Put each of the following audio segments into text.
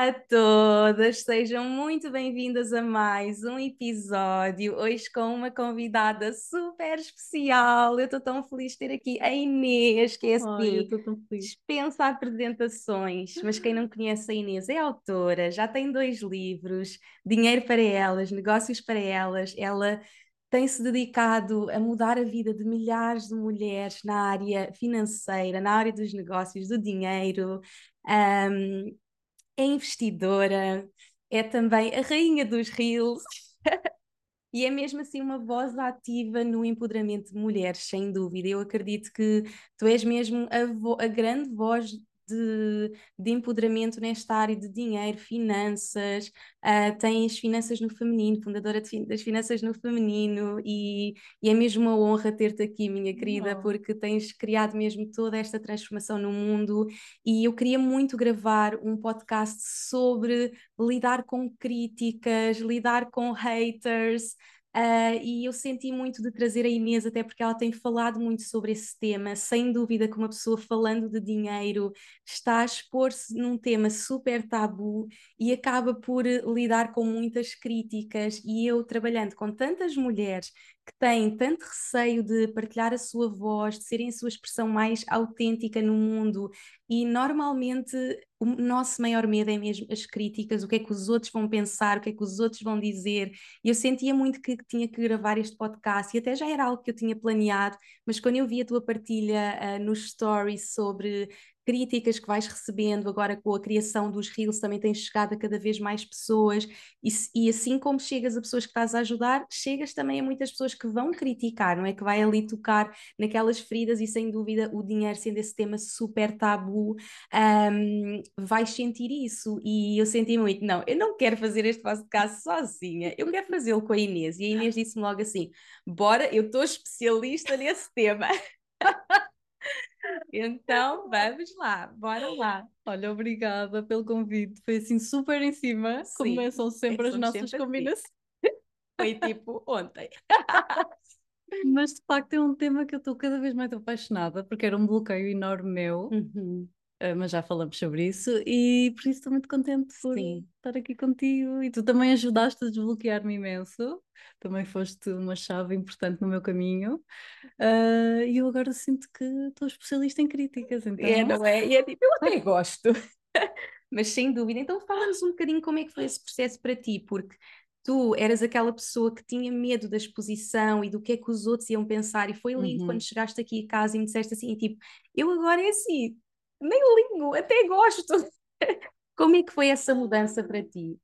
Olá a todas, sejam muito bem-vindas a mais um episódio. Hoje com uma convidada super especial. Eu estou tão feliz de ter aqui a Inês, que é assim, dispensa apresentações, mas quem não conhece a Inês é autora, já tem dois livros, Dinheiro para Elas, Negócios para Elas. Ela tem-se dedicado a mudar a vida de milhares de mulheres na área financeira, na área dos negócios, do dinheiro. Um, é investidora, é também a rainha dos reels e é mesmo assim uma voz ativa no empoderamento de mulheres, sem dúvida. Eu acredito que tu és mesmo a, a grande voz de, de empoderamento nesta área de dinheiro, finanças, uh, tens finanças no feminino, fundadora de, das finanças no feminino, e, e, é mesmo uma honra ter-te aqui, minha querida, oh. porque tens criado mesmo toda esta transformação no mundo. E eu queria muito gravar um podcast sobre lidar com críticas, lidar com haters. Uh, e eu senti muito de trazer a Inês, até porque ela tem falado muito sobre esse tema. Sem dúvida que uma pessoa falando de dinheiro está a expor-se num tema super tabu e acaba por lidar com muitas críticas. E eu, trabalhando com tantas mulheres que têm tanto receio de partilhar a sua voz, de serem a sua expressão mais autêntica no mundo, e normalmente o nosso maior medo é mesmo as críticas, o que é que os outros vão pensar, o que é que os outros vão dizer. E eu sentia muito que tinha que gravar este podcast, e até já era algo que eu tinha planeado, mas quando eu vi a tua partilha uh, nos stories sobre críticas que vais recebendo agora com a criação dos Reels também tens chegado a cada vez mais pessoas e, e, assim como chegas a pessoas que estás a ajudar, chegas também a muitas pessoas que vão criticar, não é? Que vai ali tocar naquelas feridas e sem dúvida o dinheiro sendo esse tema super tabu, um, vais sentir isso e eu senti muito, não, eu não quero fazer este podcast sozinha, eu quero fazê-lo com a Inês e a Inês disse-me logo assim, bora, eu estou especialista nesse tema. Então, vamos lá, bora lá. Olha, obrigada pelo convite. Foi assim super em cima, Sim, como são sempre as nossas sempre assim. combinações. Foi tipo ontem. Mas de facto é um tema que eu estou cada vez mais apaixonada, porque era um bloqueio enorme meu. Uhum. Uh, mas já falamos sobre isso e por isso estou muito contente por Sim. estar aqui contigo e tu também ajudaste a desbloquear-me imenso, também foste uma chave importante no meu caminho uh, e eu agora sinto que estou especialista em críticas. Então... É, não é? E é tipo, eu até gosto, mas sem dúvida. Então fala-nos um bocadinho como é que foi esse processo para ti, porque tu eras aquela pessoa que tinha medo da exposição e do que é que os outros iam pensar, e foi lindo uhum. quando chegaste aqui a casa e me disseste assim, tipo, eu agora é assim, nem ligo, até gosto. Como é que foi essa mudança para ti?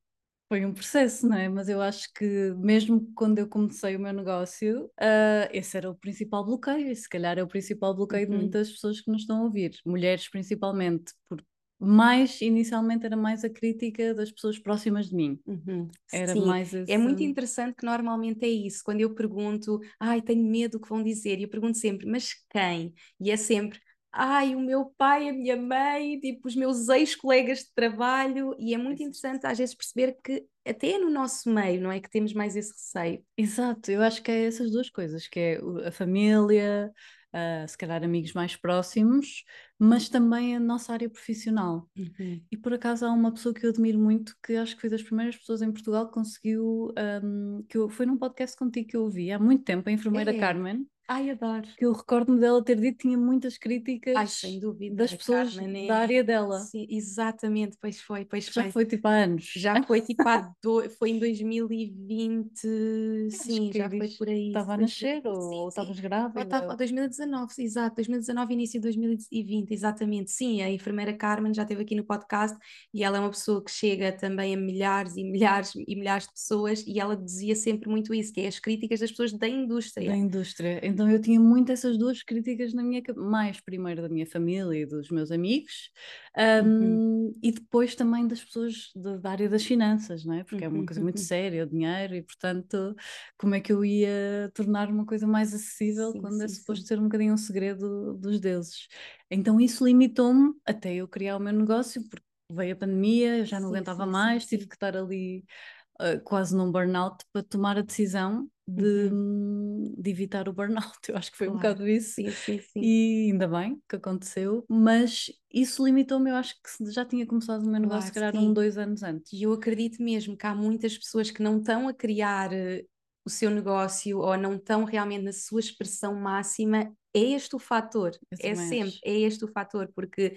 Foi um processo, não é? Mas eu acho que mesmo quando eu comecei o meu negócio, uh, esse era o principal bloqueio, e se calhar é o principal bloqueio uhum. de muitas pessoas que nos estão a ouvir, mulheres principalmente, porque mais inicialmente era mais a crítica das pessoas próximas de mim. Uhum. Era Sim, mais esse... é muito interessante que normalmente é isso. Quando eu pergunto, ai, tenho medo do que vão dizer, e eu pergunto sempre, mas quem? E é sempre, ai, o meu pai, a minha mãe, tipo, os meus ex-colegas de trabalho, e é muito interessante às vezes perceber que até no nosso meio, não é, que temos mais esse receio. Exato, eu acho que é essas duas coisas, que é a família, uh, se calhar amigos mais próximos, mas também a nossa área profissional. Uhum. E por acaso há uma pessoa que eu admiro muito, que acho que foi das primeiras pessoas em Portugal que conseguiu, um, que eu, foi num podcast contigo que eu ouvi há muito tempo, a enfermeira é. Carmen, Ai, adoro. Que eu recordo-me dela ter dito que tinha muitas críticas Ai, sem dúvida. das pessoas Carmen, é da área dela. Sim, exatamente, pois foi, pois Já foi. foi tipo há anos. Já foi tipo há do... foi em 2020, sim, já foi por aí. Estava a nascer sim, ou estavas grávida? Estava 2019, exato, 2019, início de 2020, exatamente. Sim, a enfermeira Carmen já esteve aqui no podcast e ela é uma pessoa que chega também a milhares e milhares e milhares de pessoas e ela dizia sempre muito isso, que é as críticas das pessoas da indústria. Da indústria. Então eu tinha muito essas duas críticas na minha mais primeiro da minha família e dos meus amigos, um, uhum. e depois também das pessoas de, da área das finanças, não é? Porque é uma coisa muito uhum. séria, o dinheiro, e portanto, como é que eu ia tornar uma coisa mais acessível sim, quando é sim, é suposto sim. ser um bocadinho um segredo dos deuses? Então isso limitou-me até eu criar o meu negócio, porque veio a pandemia, eu já não aguentava mais, tive que estar ali uh, quase num burnout para tomar a decisão de, uhum. de, evitar o burnout. Eu acho que foi claro. um bocado isso. Sim, sim, sim. E ainda bem que aconteceu, mas isso limitou-me. Eu acho que já tinha começado o meu negócio, claro, se calhar, um, dois anos antes. E eu acredito mesmo que há muitas pessoas que não estão a criar eh, o seu negócio ou não estão realmente na sua expressão máxima. É este o fator, é sempre, é este o fator, porque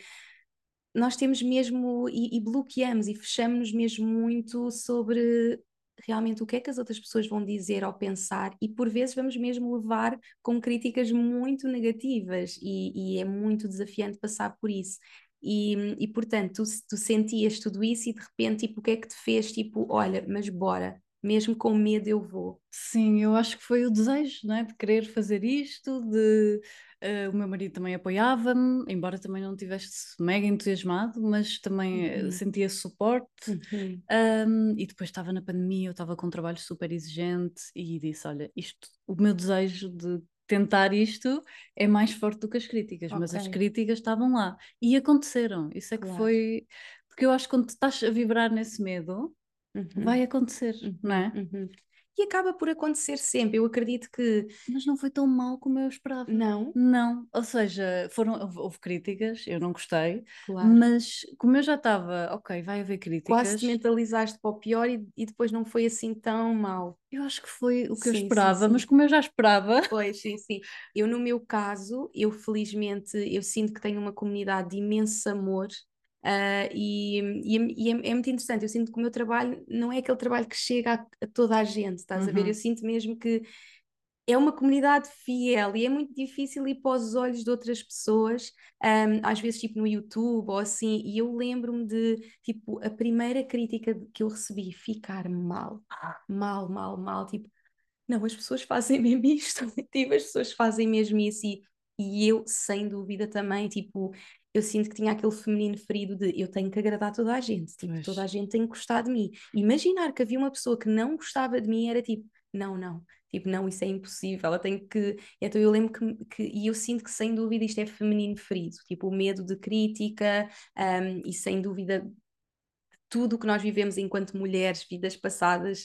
nós temos mesmo e, e bloqueamos e fechamos mesmo muito sobre realmente o que é que as outras pessoas vão dizer ou pensar e por vezes vamos mesmo levar com críticas muito negativas e, e é muito desafiante passar por isso. E, e portanto, tu, tu, sentias tudo isso e de repente, tipo, o que é que te fez? Tipo, olha, mas bora, mesmo com medo eu vou. Sim, eu acho que foi o desejo, não é? De querer fazer isto, de Uh, o meu marido também apoiava-me, embora também não tivesse mega entusiasmado, mas também eh, uhum. sentia suporte. Uhum. Um, e depois estava na pandemia, eu estava com um trabalho super exigente e disse: Olha, isto, o meu desejo de tentar isto é mais forte do que as críticas, okay. mas as críticas estavam lá e aconteceram. Isso é que claro. foi. Porque eu acho que quando estás a vibrar nesse medo, uhum. vai acontecer, não é? Uhum e acaba por acontecer sempre. Eu acredito que. Mas não foi tão mal como eu esperava. Não? Não. Ou seja, foram, houve críticas, eu não gostei, claro. mas como eu já estava, ok, vai haver críticas. Quase te mentalizaste para o pior e, e depois não foi assim tão mal. Eu acho que foi o que sim, eu esperava, sim, sim. mas como eu já esperava. Pois, sim, sim. Eu, no meu caso, eu felizmente, eu sinto que tenho uma comunidade de imenso amor Uh, e, e, e é, é, muito interessante, eu sinto que o meu trabalho não é aquele trabalho que chega a, a toda a gente, estás uhum. a ver? Uhum. Eu sinto mesmo que é uma comunidade fiel e é muito difícil ir para os olhos de outras pessoas, um, às vezes tipo no YouTube ou assim, e eu lembro-me de, tipo, a primeira crítica que eu recebi, ficar mal, ah. mal, mal, mal, tipo, não, as pessoas fazem mesmo isto, tipo, as pessoas fazem mesmo isso e, e eu, sem dúvida também, tipo, eu sinto que tinha aquele feminino ferido de eu tenho que agradar toda a gente, tipo, toda a gente tem que gostar de mim. Imaginar que havia uma pessoa que não gostava de mim era tipo, não, não, tipo, não, isso é impossível, ela tem que. Então eu lembro que, que, e eu sinto que sem dúvida isto é feminino ferido, tipo, o medo de crítica, um, e sem dúvida tudo o que nós vivemos enquanto mulheres, vidas passadas,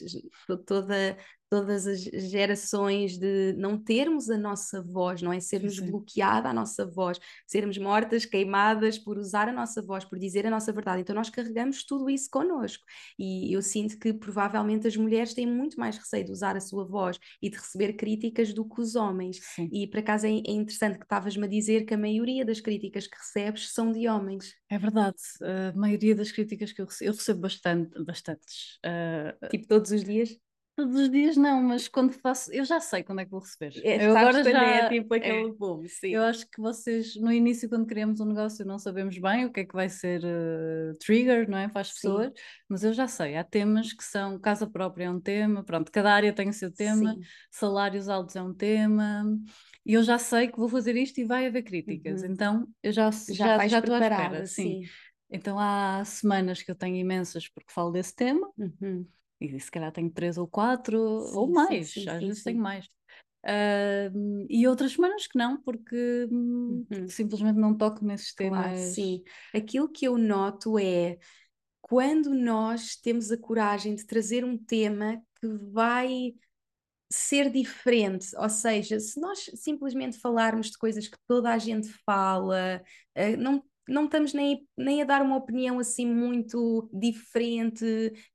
toda todas as gerações de não termos a nossa voz, não é? Sermos bloqueada a nossa voz, sermos mortas, queimadas por usar a nossa voz, por dizer a nossa verdade. Então nós carregamos tudo isso connosco. E eu sinto que provavelmente as mulheres têm muito mais receio de usar a sua voz e de receber críticas do que os homens. Sim. E por acaso é, é interessante que estavas-me a dizer que a maioria das críticas que recebes são de homens. É verdade, a maioria das críticas que eu recebo, eu recebo bastante, bastantes. Uh, tipo todos os dias? Todos os dias não, mas quando faço, eu já sei quando é que vou receber. É, eu agora já é tipo aquele é, boom, sim. Eu acho que vocês, no início, quando criamos um negócio, não sabemos bem o que é que vai ser uh, trigger, não é? Para as pessoas, sim. mas eu já sei, há temas que são casa própria é um tema, pronto, cada área tem o seu tema, sim. salários altos é um tema, e eu já sei que vou fazer isto e vai haver críticas, uhum. então eu já, já, já, já estou à espera. Sim. sim. Então há semanas que eu tenho imensas porque falo desse tema. Uhum e se calhar tenho três ou quatro, sim, ou mais, sim, sim, às vezes tenho mais. Uh, e outras semanas que não, porque hum, uhum. simplesmente não toco nesses temas. Claro, sim. Aquilo que eu noto é quando nós temos a coragem de trazer um tema que vai ser diferente, ou seja, se nós simplesmente falarmos de coisas que toda a gente fala, uh, não não estamos nem, nem a dar uma opinião assim muito diferente,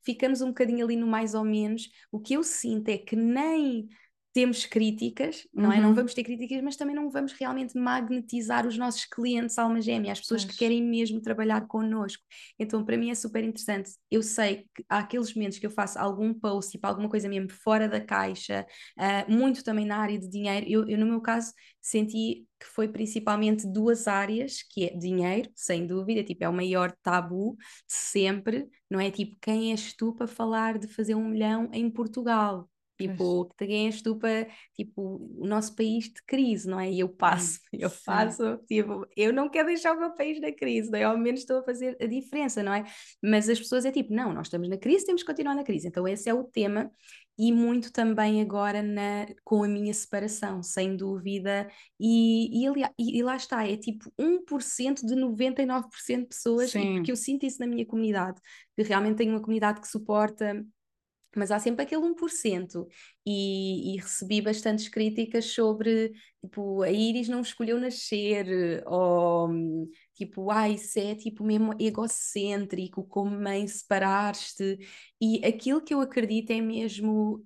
ficamos um bocadinho ali no mais ou menos. O que eu sinto é que nem temos críticas, não é? Não uhum. vamos ter críticas, mas também não vamos realmente magnetizar os nossos clientes alma gêmea, as pessoas que querem mesmo trabalhar connosco. Então, para mim é super interessante. Eu sei que há aqueles momentos que eu faço algum post, tipo alguma coisa mesmo fora da caixa, uh, muito também na área de dinheiro. Eu, eu, no meu caso, senti que foi principalmente duas áreas, que é dinheiro, sem dúvida, tipo, é o maior tabu de sempre, não é? Tipo, quem és tu para falar de fazer um milhão em Portugal? Tipo, que quem és tu para, tipo, o nosso país de crise, não é? E eu passo, eu faço, tipo, eu não quero deixar o meu país na crise, não é? Ao menos estou a fazer a diferença, não é? Mas as pessoas é tipo, não, nós estamos na crise, temos que continuar na crise. Então esse é o tema e muito também agora na, com a minha separação, sem dúvida. E, e, aliás, e, e lá está, é tipo 1% de 99% de pessoas, porque eu sinto isso na minha comunidade, que realmente tenho uma comunidade que suporta mas há sempre aquele 1%. E, e recebi bastantes críticas sobre, tipo, a Iris não escolheu nascer, ou tipo, ah, isso é tipo mesmo egocêntrico, como mãe separaste. E aquilo que eu acredito é mesmo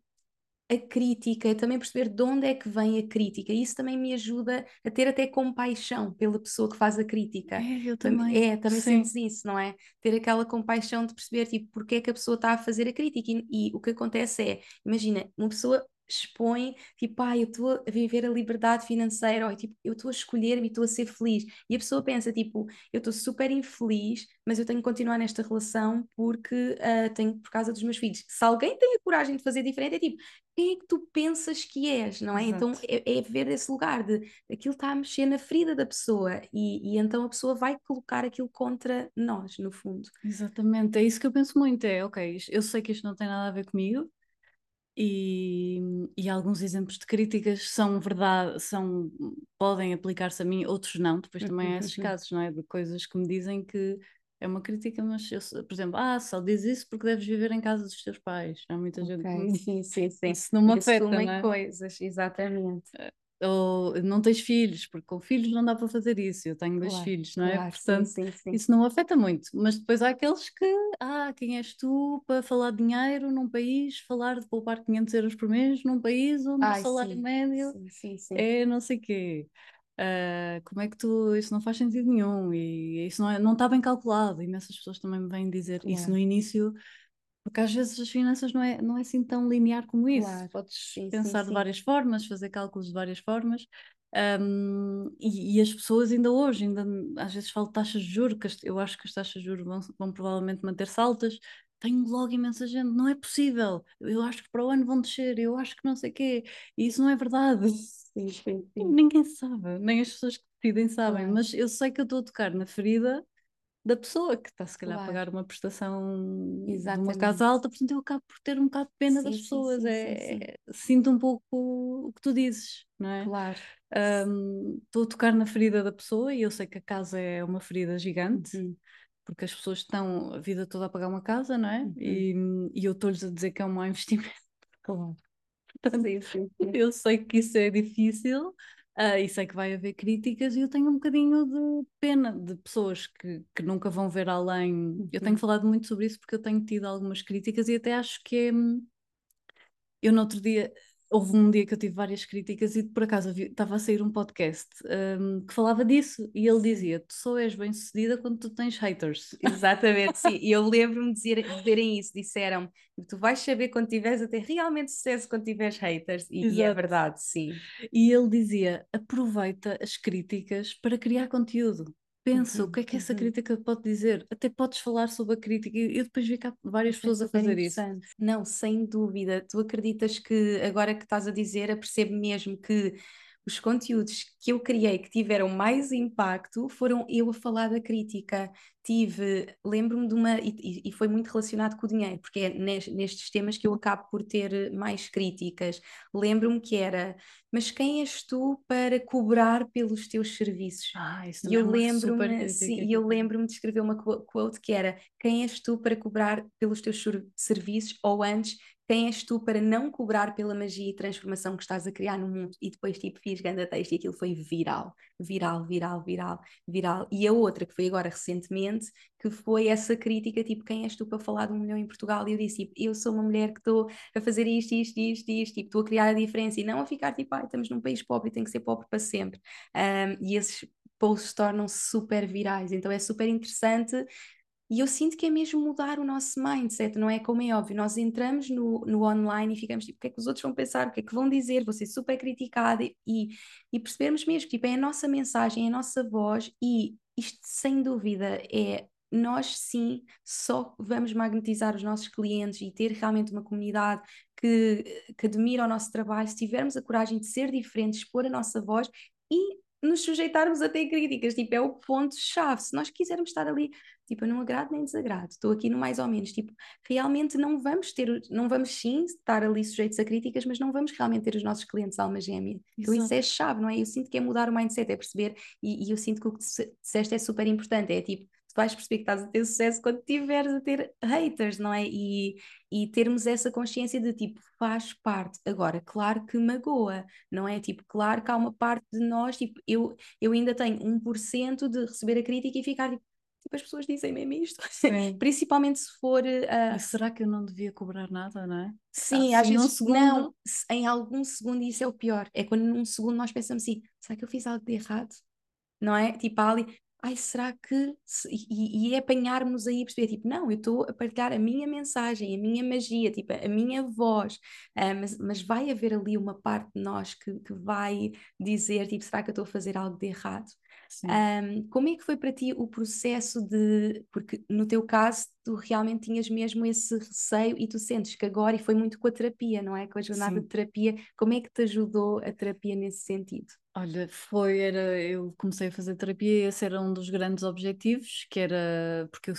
a crítica, também perceber de onde é que vem a crítica. Isso também me ajuda a ter até compaixão pela pessoa que faz a crítica. É, eu também. É, também Sim. sentes isso, não é? Ter aquela compaixão de perceber, tipo, porque é que a pessoa está a fazer a crítica. E, e o que acontece é, imagina, uma pessoa expõe, tipo, ah, eu estou a viver a liberdade financeira, ou tipo, eu estou a escolher-me e estou a ser feliz. E a pessoa pensa, tipo, eu estou super infeliz, mas eu tenho que continuar nesta relação porque uh, tenho por causa dos meus filhos. Se alguém tem a coragem de fazer diferente, é tipo, quem é que tu pensas que és, não é? Então, Exato. Então é, é ver esse lugar de aquilo está a mexer na ferida da pessoa e, e então a pessoa vai colocar aquilo contra nós, no fundo. Exatamente, é isso que eu penso muito, é ok, eu sei que isto não tem nada a ver comigo, e, e, alguns exemplos de críticas são verdade, são, podem aplicar-se a mim, outros não. Depois também há esses casos, não é? De coisas que me dizem que é uma crítica, mas eu, por exemplo, ah, só diz isso porque deves viver em casa dos teus pais. Há muita okay. gente que me diz. Sim, sim, sim. Isso não me afeta, não é? coisas, exatamente. Ou não tens filhos, porque com filhos não dá para fazer isso, eu tenho dois claro, filhos, não é? Claro, Portanto, sim, sim, sim. isso não afeta muito, mas depois há aqueles que, ah, quem és tu para falar de dinheiro num país, falar de poupar 500 euros por mês num país onde Ai, o salário médio é não sei quê. Uh, como é que tu, isso não faz sentido nenhum e isso não, é, não está bem calculado, e imensas pessoas também me vêm dizer isso no início, porque às vezes as finanças não é, não é assim tão linear como isso. Claro. Podes sim, pensar sim, de várias formas, fazer cálculos de várias formas. Um, e, e, as pessoas ainda hoje, ainda às vezes falam taxas de juros, que eu acho que as taxas de juros vão, vão provavelmente manter-se altas. Tenho logo imensa gente, não é possível. Eu acho que para o ano vão descer, eu acho que não sei o quê. E isso não é verdade. Sim, sim, Ninguém sabe, nem as pessoas que decidem sabem, claro. mas eu sei que eu estou a tocar na ferida da pessoa que está se calhar claro. a pagar uma prestação Exatamente. de uma casa alta, portanto eu acabo por ter um bocado de pena sim, das pessoas, sim, sim, é, sinto um pouco o que tu dizes, não é? Claro. Estou um, a tocar na ferida da pessoa e eu sei que a casa é uma ferida gigante, uhum. porque as pessoas estão a vida toda a pagar uma casa, não é? Uhum. E, e eu estou-lhes a dizer que é um mau investimento. Claro. Portanto, eu sei que isso é difícil, Uh, e sei que vai haver críticas e eu tenho um bocadinho de pena de pessoas que, que nunca vão ver além. Eu tenho uhum. falado muito sobre isso porque eu tenho tido algumas críticas e até acho que é. Eu no outro dia houve um dia que eu tive várias críticas e por acaso estava a sair um podcast um, que falava disso e ele dizia: Tu só és bem sucedida quando tu tens haters. Exatamente, sim. E eu lembro-me de dizerem isso: disseram tu vais saber quando tiveres a ter realmente sucesso quando tiveres haters. E, e, é verdade, sim. E ele dizia: aproveita as críticas para criar conteúdo pensa uhum, o que é que essa uhum. crítica pode dizer. Até podes falar sobre a crítica. e Eu depois vi cá várias pessoas a fazer isso. Não, sem dúvida. Tu acreditas que agora que estás a dizer, apercebo mesmo que os conteúdos que eu criei que tiveram mais impacto foram eu a falar da crítica. Tive, lembro-me de uma, e, e, foi muito relacionado com o dinheiro, porque é nestes temas que eu acabo por ter mais críticas. Lembro-me que era, mas quem és tu para cobrar pelos teus serviços? Ah, isso e eu é lembro-me, sim, eu lembro-me de escrever uma quote que era: quem és tu para cobrar pelos teus serviços? Ou antes, quem és tu para não cobrar pela magia e transformação que estás a criar no mundo? E depois, tipo, fiz grande texto e aquilo foi viral, viral, viral, viral, viral. E a outra, que foi agora recentemente, que foi essa crítica, tipo, quem és tu para falar de um milhão em Portugal? E eu disse, tipo, eu sou uma mulher que estou a fazer isto, isto, isto, isto, tipo, estou a criar a diferença e não a ficar, tipo, ah, estamos num país pobre e tem que ser pobre para sempre. Um, e esses posts tornam-se super virais, então é super interessante e eu sinto que é mesmo mudar o nosso mindset, não é? Como é óbvio, nós entramos no, no online e ficamos tipo, o que é que os outros vão pensar, o que é que vão dizer, vou ser super criticada. E, e percebermos mesmo, tipo, é a nossa mensagem, é a nossa voz e isto sem dúvida é nós sim só vamos magnetizar os nossos clientes e ter realmente uma comunidade que, que admira o nosso trabalho se tivermos a coragem de ser diferentes, expor a nossa voz e nos sujeitarmos a ter críticas, tipo, é o ponto-chave. Se nós quisermos estar ali, tipo, eu não agrado nem desagrado, estou aqui no mais ou menos, tipo, realmente não vamos ter, não vamos sim estar ali sujeitos a críticas, mas não vamos realmente ter os nossos clientes alma gêmea. Então isso é chave, não é? Eu sinto que é mudar o mindset, é perceber, e, e eu sinto que o que disseste é super importante, é tipo, tu vais perceber que estás a ter sucesso quando tiveres a ter haters, não é? E, e termos essa consciência de tipo, faz parte. Agora, claro que magoa, não é? Tipo, claro que há uma parte de nós, tipo, eu, eu ainda tenho 1% de receber a crítica e ficar tipo, tipo as pessoas dizem mesmo isto, principalmente se for. Uh... será que eu não devia cobrar nada, não é? Sim, às vezes segundo... não, em algum segundo isso é o pior. É quando num segundo nós pensamos assim: será que eu fiz algo de errado? Não é? Tipo, ali, ai, será que. E, e é apanharmos aí perceber, tipo, não, eu estou a partilhar a minha mensagem, a minha magia, tipo, a minha voz, uh, mas, mas vai haver ali uma parte de nós que, que vai dizer, tipo, será que eu estou a fazer algo de errado? Um, como é que foi para ti o processo de. Porque no teu caso, tu realmente tinhas mesmo esse receio e tu sentes que agora, e foi muito com a terapia, não é? Com a jornada Sim. de terapia, como é que te ajudou a terapia nesse sentido? Olha, foi, era, eu comecei a fazer terapia e esse era um dos grandes objetivos, que era, porque eu,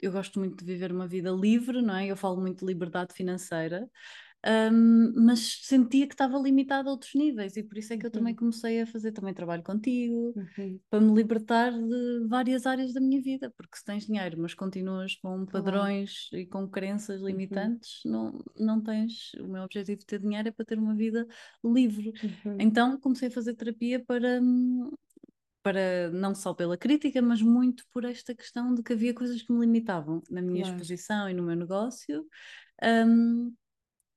eu gosto muito de viver uma vida livre, não é? Eu falo muito de liberdade financeira, um, mas sentia que estava limitada a outros níveis e por isso é que eu também uhum. comecei a fazer também trabalho contigo uhum. para me libertar de várias áreas da minha vida, porque se tens dinheiro mas continuas com padrões e com crenças uhum. limitantes, uhum. não, não tens, o meu objetivo de ter dinheiro é para ter uma vida livre. Uhum. Então comecei a fazer terapia para para não só pela crítica, mas muito por esta questão de que havia coisas que me limitavam na minha claro. exposição e no meu negócio. Um,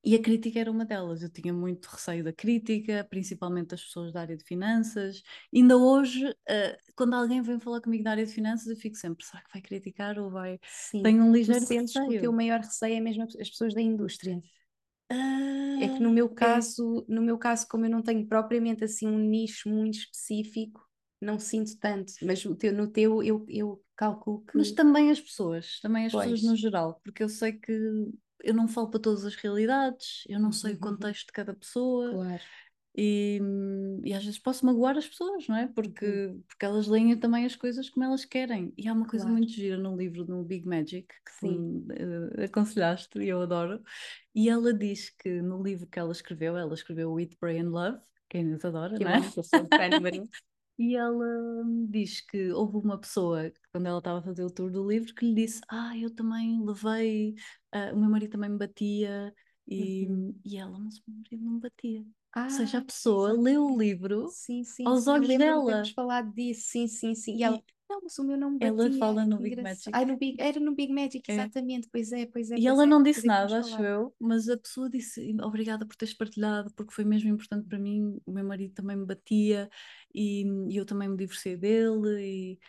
e a crítica era uma delas. Eu tinha muito receio da crítica, principalmente das pessoas da área de finanças. Ainda hoje, uh, quando alguém vem falar comigo da área de finanças, eu fico sempre: será que vai criticar ou vai. Sim, Tenho um ligeiro receio. que o teu maior receio é mesmo as pessoas da indústria. É que no meu ah, caso, é. no meu caso, como eu não tenho propriamente assim um nicho muito específico, não sinto tanto, mas teu, no teu eu, eu calculo que. Mas também as pessoas, também as pois. pessoas no geral, porque eu sei que eu não falo para todas as realidades, eu não sei o uhum. contexto de cada pessoa. Claro. E, e às vezes posso magoar as pessoas, não é? Porque, uhum. porque elas leem também as coisas como elas querem. E há uma coisa claro. muito gira no livro no Big Magic que Sim. uh, aconselhaste e eu adoro. E ela diz que no livro que ela escreveu, ela escreveu Eat, Pray and Love, quem nos adora, que não é? Eu sou fã E ela diz que houve uma pessoa, quando ela estava a fazer o tour do livro, que lhe disse: Ah, eu também levei, uh, o meu marido também me batia, e, uhum. e ela, mas o meu marido não me batia. Ah, Ou seja, a ah, pessoa exatamente. leu o livro sim, sim, aos olhos dela. Temos falado disso, sim, sim, sim. E ela, não, mas o meu não me batia. Ela fala no Big Magic. No Big, era no Big Magic, é. exatamente, pois é, pois é. E ela é, não disse nada, acho eu, mas a pessoa disse obrigada por teres partilhado, porque foi mesmo importante para mim. O meu marido também me batia e, e eu também me divorciei dele e,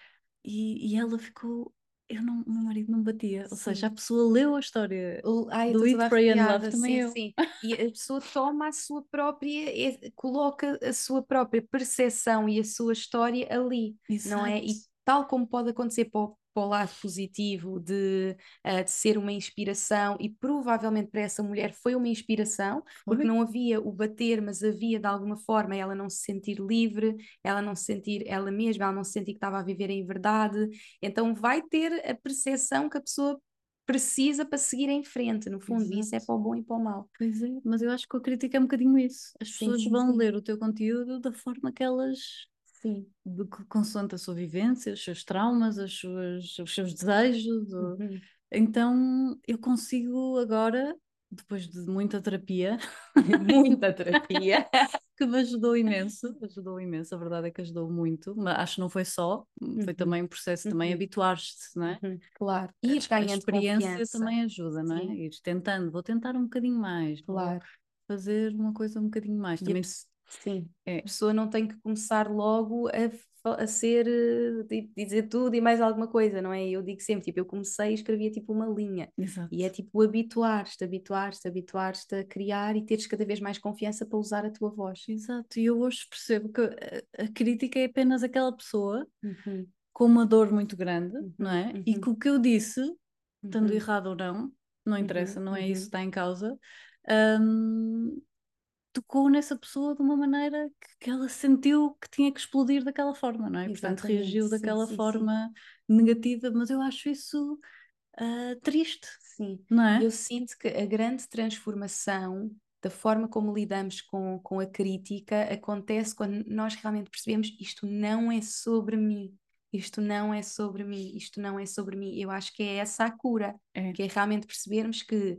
e, e ela ficou eu não, o meu marido não batia. Ou seja, a pessoa leu a história o, ai, do Eat, Pray and Love também sim, eu. Sim. E a pessoa toma a sua própria, é, coloca a sua própria percepção e a sua história ali, Exato. não é? E tal como pode acontecer para o, para o lado positivo de, uh, de ser uma inspiração, e provavelmente para essa mulher foi uma inspiração, porque não havia o bater, mas havia de alguma forma ela não se sentir livre, ela não se sentir ela mesma, ela não se sentir que estava a viver em verdade, então vai ter a percepção que a pessoa precisa para seguir em frente, no fundo, Exato. isso é para o bom e para o mal. Pois é, mas eu acho que a crítica é um bocadinho isso. As sim, pessoas sim, vão sim. ler o teu conteúdo da forma que elas Sim. De, consoante a sua vivência, os seus traumas, as suas, os seus desejos. Uhum. Então eu consigo agora depois de muita terapia, muita terapia, que me ajudou imenso, ajudou imenso, a verdade é que ajudou muito, mas acho que não foi só, foi uhum. também um processo, também uhum. habituar-te, não é? Uhum. Claro, e a experiência confiança. também ajuda, não é? Sim. Ir tentando, vou tentar um bocadinho mais, claro. fazer uma coisa um bocadinho mais. Também Sim, é. a pessoa não tem que começar logo a, a ser, tipo, dizer tudo e mais alguma coisa, não é? Eu digo sempre, tipo, eu comecei e escrevia tipo uma linha. Exato. E é tipo habituar-te, habituar-te, habituar-te a criar e teres cada vez mais confiança para usar a tua voz. Exato, e eu hoje percebo que a, a crítica é apenas aquela pessoa uhum. com uma dor muito grande, uhum, não é? Uhum. E que o que eu disse, estando uhum. errado ou não, não interessa, não é isso que uhum. está em causa. Um, tocou nessa pessoa de uma maneira que, que, ela sentiu que tinha que explodir daquela forma, não é? Exatamente. Portanto, reagiu daquela sim, forma sim. negativa, mas eu acho isso uh, triste. Sim, não é? Eu sinto que a grande transformação da forma como lidamos com, com a crítica acontece quando nós realmente percebemos isto não é sobre mim. Isto não é sobre mim, isto não é sobre mim. Eu acho que é essa a cura, é. que é realmente percebermos que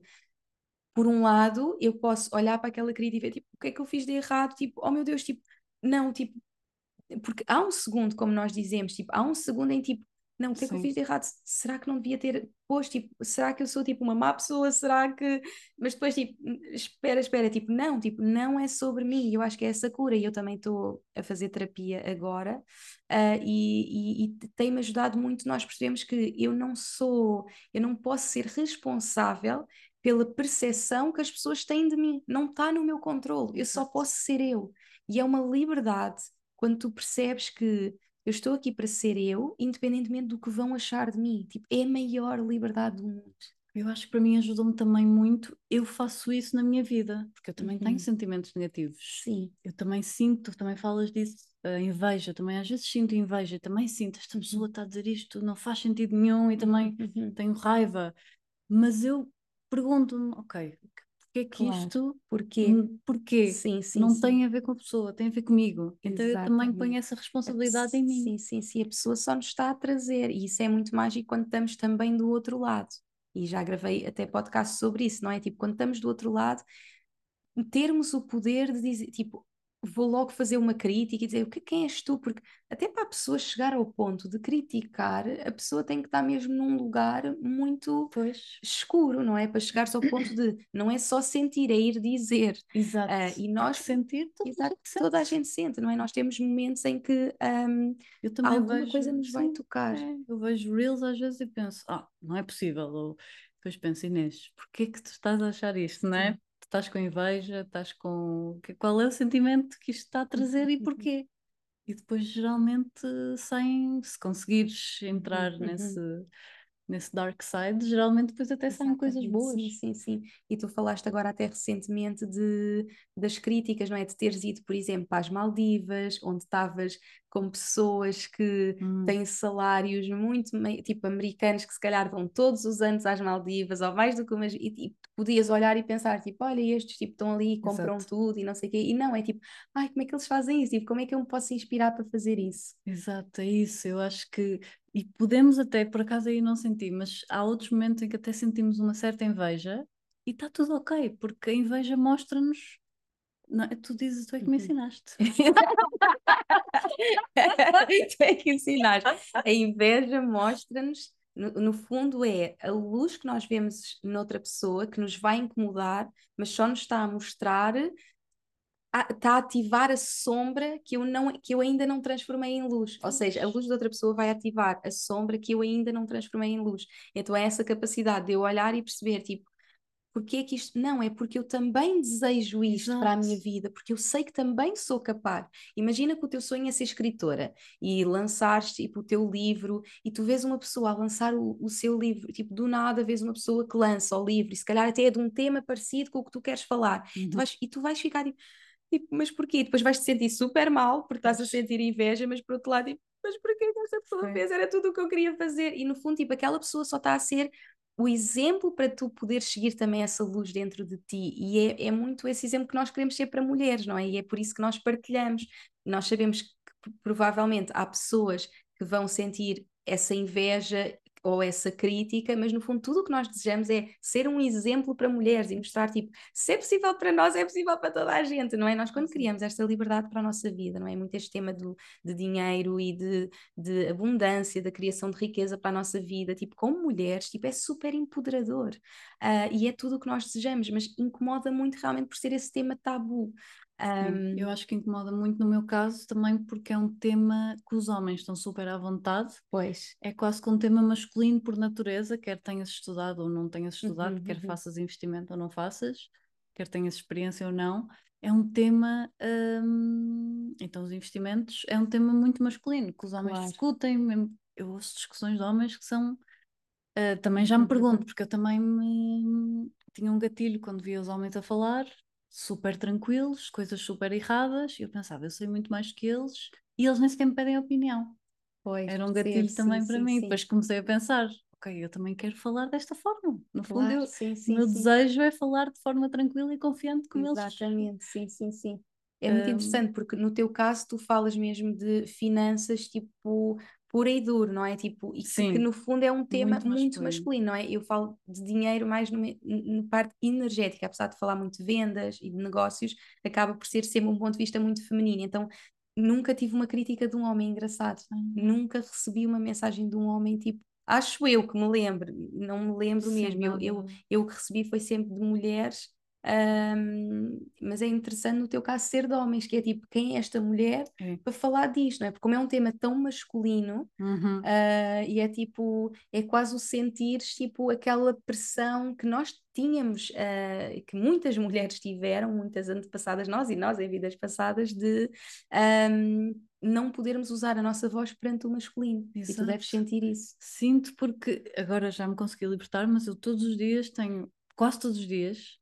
por um lado, eu posso olhar para aquela crítica e ver, tipo, o que é que eu fiz de errado? Tipo, oh meu Deus, tipo, não, tipo, porque há um segundo, como nós dizemos, tipo, há um segundo em tipo, não, o que é que eu fiz de errado? Será que não devia ter posto, tipo, será que eu sou tipo uma má pessoa? Será que. Mas depois, tipo, espera, espera, tipo, não, tipo, não é sobre mim. Eu acho que é essa cura e eu também estou a fazer terapia agora uh, e, e, e tem-me ajudado muito. Nós percebemos que eu não sou, eu não posso ser responsável pela percepção que as pessoas têm de mim. Não está no meu controle, eu só posso ser eu. E é uma liberdade quando tu percebes que eu estou aqui para ser eu, independentemente do que vão achar de mim. Tipo, é a maior liberdade do mundo. Eu acho que para mim ajudou-me também muito. Eu faço isso na minha vida, porque eu também uhum. tenho sentimentos negativos. Sim. Eu também sinto, também falas disso, a inveja. Também às vezes sinto inveja, também sinto, esta pessoa está a dizer isto, não faz sentido nenhum e também uhum. tenho raiva. Mas eu pergunto-me, ok, porque é que claro. isto, porquê? porquê? Sim, sim, não sim. tem a ver com a pessoa, tem a ver comigo. Então Exatamente. eu também ponho essa responsabilidade em mim. Sim, sim, sim, a pessoa só nos está a trazer, e isso é muito mágico quando estamos também do outro lado. E já gravei até podcast sobre isso, não é? Tipo, quando estamos do outro lado, termos o poder de dizer, tipo, vou logo fazer uma crítica e dizer o que quem és tu, porque até para a pessoa chegar ao ponto de criticar, a pessoa tem que estar mesmo num lugar muito pois. escuro, não é? Para chegar-se ao ponto de não é só sentir, é ir dizer. Exato. Uh, e nós sentir exato, toda a gente sente, não é? Nós temos momentos em que um, eu também alguma vejo, coisa nos sim, vai tocar. É, eu vejo reels às vezes e penso, ah, não é possível. Ou depois penso, Inês, porquê que tu estás a achar isto, não é? Estás com inveja, estás com. Qual é o sentimento que isto está a trazer e porquê? E depois geralmente saem, se conseguires entrar uhum. nesse nesse dark side, geralmente depois até saem coisas boas. Sim, sim, sim. E tu falaste agora até recentemente de, das críticas, não é? De teres ido, por exemplo, para as Maldivas, onde estavas com pessoas que hum. têm salários muito, tipo, americanos, que se calhar vão todos os anos às Maldivas, ou mais do que umas, e tipo, podias olhar e pensar, tipo, olha, estes tipo, estão ali e compram Exato. tudo e não sei o quê, e não, é tipo, ai, como é que eles fazem isso? Tipo, como é que eu me posso inspirar para fazer isso? Exato, é isso, eu acho que e podemos até, por acaso aí não sentir, mas há outros momentos em que até sentimos uma certa inveja e está tudo ok, porque a inveja mostra-nos. Não, tu dizes, tu é que me uhum. ensinaste. tu é que ensinaste. A inveja mostra-nos, no, no, fundo, é a luz que nós vemos noutra pessoa que nos vai incomodar, mas só nos está a mostrar está a ativar a sombra que eu, não, que eu ainda não transformei em luz. Ou seja, a luz de outra pessoa vai ativar a sombra que eu ainda não transformei em luz. Então é essa capacidade de eu olhar e perceber, tipo, porque é que isto. Não, é porque eu também desejo isto Exato. para a minha vida, porque eu sei que também sou capaz. Imagina que o teu sonho é ser escritora e lançares tipo, o teu livro e tu vês uma pessoa a lançar o, o seu livro, tipo, do nada vês uma pessoa que lança o livro e se calhar até é de um tema parecido com o que tu queres falar. Uhum. Tu vais, e tu vais ficar tipo Tipo, mas porquê? Depois vais te sentir super mal porque estás a sentir inveja, mas por outro lado, tipo, mas porquê que essa pessoa fez? Era tudo o que eu queria fazer. E no fundo, tipo, aquela pessoa só está a ser o exemplo para tu poderes seguir também essa luz dentro de ti. E é, é muito esse exemplo que nós queremos ser para mulheres, não é? E é por isso que nós partilhamos. Nós sabemos que provavelmente há pessoas que vão sentir essa inveja ou essa crítica, mas no fundo tudo o que nós desejamos é ser um exemplo para mulheres e mostrar, tipo, se é possível para nós, é possível para toda a gente, não é? Nós quando criamos esta liberdade para a nossa vida, não é? Muito este tema do, de dinheiro e de, de abundância, da criação de riqueza para a nossa vida, tipo, como mulheres, tipo, é super empoderador uh, e é tudo o que nós desejamos, mas incomoda muito realmente por ser esse tema tabu. Um... eu acho que incomoda muito no meu caso também porque é um tema que os homens estão super à vontade. Pois. É quase que um tema masculino por natureza, quer tenhas estudado ou não tenhas estudado, uhum, quer uhum. faças investimento ou não faças, quer tenhas experiência ou não. É um tema, hum... então os investimentos é um tema muito masculino, que os homens claro. discutem, eu ouço discussões de homens que são uh, também já me uhum, pergunto, porque eu também me tinha um gatilho quando via os homens a falar, super tranquilos, coisas super erradas, e eu pensava, eu sei muito mais que eles, e eles nem sequer me pedem opinião. Pois, Era um gatilho sim, também sim, para sim, mim. Depois comecei a pensar, ok, eu também quero falar desta forma. No claro, fundo, eu, sim, sim, o meu desejo é falar de forma tranquila e confiante com Exatamente, eles. Exatamente, sim, sim, sim. É muito um... interessante porque no teu caso tu falas mesmo de finanças tipo pura e duro, não é? Tipo, e Sim, que no fundo é um tema muito masculino. muito masculino, não é? Eu falo de dinheiro mais na parte energética, apesar de falar muito de vendas e de negócios, acaba por ser sempre um ponto de vista muito feminino. Então, nunca tive uma crítica de um homem engraçado, nunca recebi uma mensagem de um homem tipo. Acho eu que me lembro, não me lembro Sim, mesmo. Eu, eu, eu que recebi foi sempre de mulheres um, mas é interessante no teu caso ser de homens, que é tipo, quem é esta mulher é. para falar disto, não é? Porque como é um tema tão masculino, uhum. uh, e é tipo, é quase o sentir tipo aquela pressão que nós tínhamos, uh, que muitas mulheres tiveram, muitas antepassadas, nós e nós em vidas passadas, de um, não podermos usar a nossa voz perante o masculino. Exato. E tu deves sentir isso. Sinto porque agora já me consegui libertar, mas eu todos os dias tenho, quase todos os dias,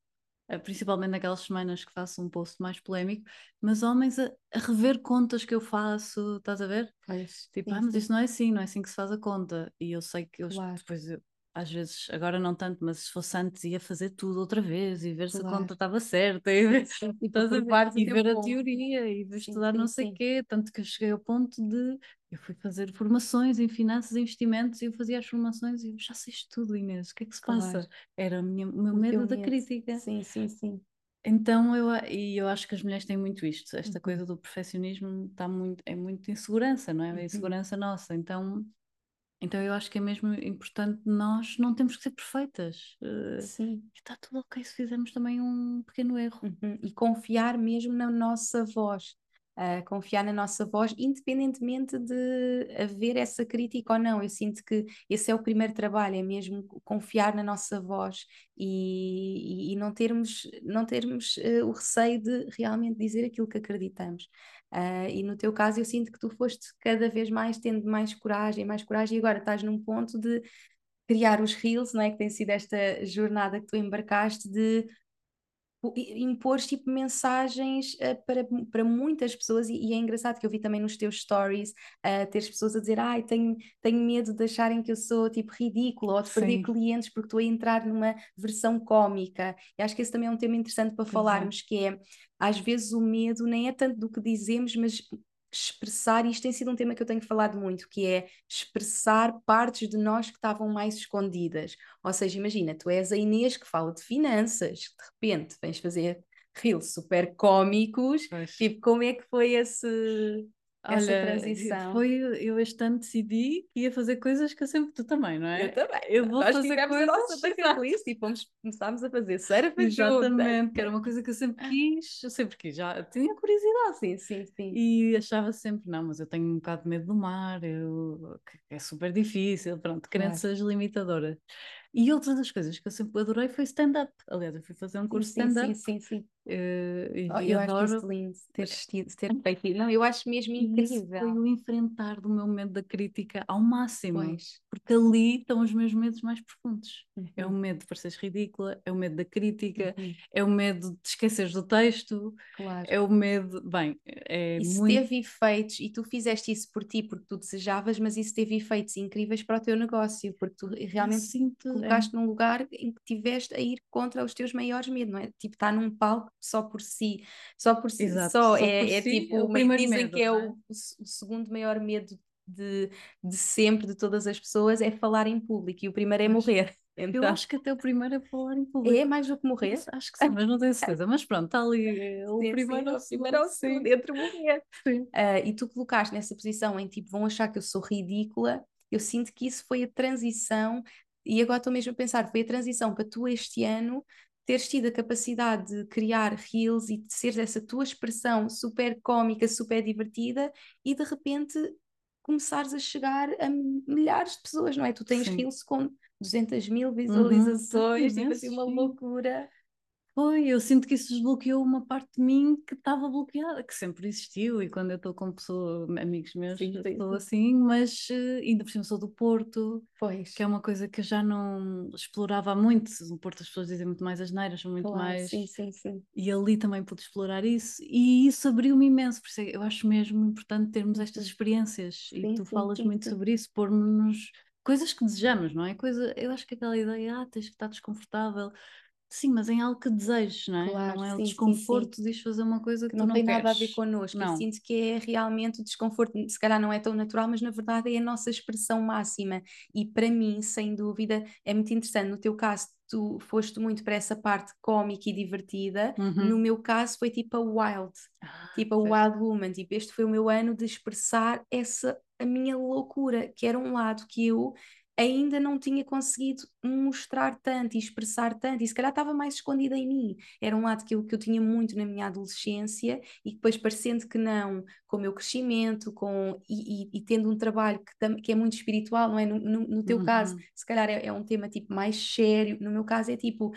principalmente naquelas semanas que faço um post mais polémico, mas homens a, a rever contas que eu faço, estás a ver? Pois, tipo, sim, ah, mas isso não é assim, não é assim que se faz a conta. E eu sei que eu claro. depois eu, às vezes, agora não tanto, mas se fosse antes ia fazer tudo outra vez e ver claro. se a conta estava certa e ver, sim, e ver, e ver a teoria e ver estudar não sei o quê. Tanto que eu cheguei ao ponto de eu fui fazer formações em finanças e investimentos e eu fazia as formações e eu já sei tudo, Inês, o que é que se claro. passa? Era o, meu o medo da medo. crítica. Sim, sim, sim. Então eu, e eu acho que as mulheres têm muito isto, esta uhum. coisa do perfeccionismo está muito, é muito insegurança, não é? A uhum. insegurança nossa. Então então eu acho que é mesmo importante nós não temos que ser perfeitas. Uh, Sim. Está tudo ok se fizermos também um pequeno erro. Uhum. E confiar mesmo na nossa voz. Confiar na nossa voz, independentemente de haver essa crítica ou não. Eu sinto que esse é o primeiro trabalho, é mesmo confiar na nossa voz e, e, e não termos, não termos uh, o receio de realmente dizer aquilo que acreditamos. Uh, e no teu caso, eu sinto que tu foste cada vez mais tendo mais coragem, mais coragem, e agora estás num ponto de criar os reels, não é? Que tem sido esta jornada que tu embarcaste de impor tipo mensagens uh, para, para muitas pessoas e, e, é engraçado que eu vi também nos teus stories uh, ter pessoas a dizer ai tenho, tenho medo de acharem que eu sou tipo ridícula ou de Sim. perder clientes porque estou a entrar numa versão cómica e acho que esse também é um tema interessante para falarmos que é às vezes o medo nem é tanto do que dizemos mas expressar, e isto tem sido um tema que eu tenho falado muito, que é expressar partes de nós que estavam mais escondidas. Ou seja, imagina, tu és a Inês que fala de finanças, de repente vens fazer reels super cómicos, tipo, como é que foi esse essa Olha, transição. Foi, eu este ano decidi que ia fazer coisas que eu sempre, tu também, não é? Eu também. Eu vou Nós fazer coisas... a nossa bucket e fomos, começámos a fazer surf Exatamente, que era uma coisa que eu sempre quis, eu sempre quis, já tinha curiosidade. Sim, sim, sim. E achava sempre, não, mas eu tenho um bocado de medo do mar, eu, é super difícil, pronto, crenças claro. limitadoras. E outra das coisas que eu sempre adorei foi stand-up. Aliás, eu fui fazer um curso stand-up. Sim, sim, sim. Uh, oh, eu adoro... acho isso lindo, ter, ter feito. Não, eu acho mesmo incrível. foi o enfrentar do meu medo da crítica ao máximo. Pois. Porque ali estão os meus medos mais profundos. Uhum. É o uhum. medo de pareceres ridícula, é o medo da crítica, uhum. é o medo de esqueceres do texto, claro. é o medo. Bem, é isso muito... teve efeitos, e tu fizeste isso por ti, porque tu desejavas, mas isso teve efeitos incríveis para o teu negócio, porque tu realmente sinto colocaste é. num lugar em que tiveste a ir contra os teus maiores medos, não é? Tipo, estar num palco só por si, só por si, Exato, só, só, é, é si, tipo, é o primeiro dizem medo, que é, é, O, o, segundo maior medo de, de sempre, de todas as pessoas, é falar em público e o primeiro é morrer. Então... Eu acho que até o primeiro é falar em público. É mais do que morrer? Acho que sim, mas não tenho certeza. Mas pronto, está ali é, o sim, primeiro, sim, ao segundo, entre morrer. Sim. Uh, e tu colocaste nessa posição em tipo, vão achar que eu sou ridícula. Eu sinto que isso foi a transição, e agora estou mesmo a pensar, foi a transição para tu este ano teres tido a capacidade de criar reels e de ser essa tua expressão super cómica, super divertida e de repente começares a chegar a milhares de pessoas, não é? Tu tens Sim. reels com 200 mil uhum. visualizações, uhum. tipo assim, uma loucura. Foi, eu sinto que isso desbloqueou uma parte de mim que estava bloqueada, que sempre existiu, e quando eu estou com pessoa, amigos meus, estou assim, mas uh, ainda por cima sou do Porto, pois. que é uma coisa que eu já não explorava muito. No Porto as pessoas dizem muito mais as neiras, são muito claro, mais. Sim, sim, sim. E ali também pude explorar isso, e isso abriu-me imenso, por isso é eu acho mesmo importante termos estas experiências, sim, e tu falas muito sobre isso, pôr-nos coisas que desejamos, não é? Coisa, eu acho que aquela ideia, ah, tens que estar desconfortável. Sim, mas em algo que desejes, não é? Claro, não é sim, o desconforto de fazer uma coisa que, que não, não tem nada a ver connosco. Não. Eu sinto que é realmente o desconforto, se calhar não é tão natural, mas na verdade é a nossa expressão máxima. E para mim, sem dúvida, é muito interessante. No teu caso, tu foste muito para essa parte cómica e divertida. Uhum. No meu caso, foi tipo a wild, ah, tipo a wild woman. Tipo, este foi o meu ano de expressar essa a minha loucura, que era um lado que eu ainda não tinha conseguido mostrar tanto e expressar tanto, e se calhar estava mais escondida em mim. Era um lado que eu, que eu tinha muito na minha adolescência, e depois, parecendo que não, com o meu crescimento, com, e, e, e tendo um trabalho que, que, é muito espiritual, não é? No, no, no teu uhum. caso, se calhar é, é, um tema tipo mais sério, no meu caso é tipo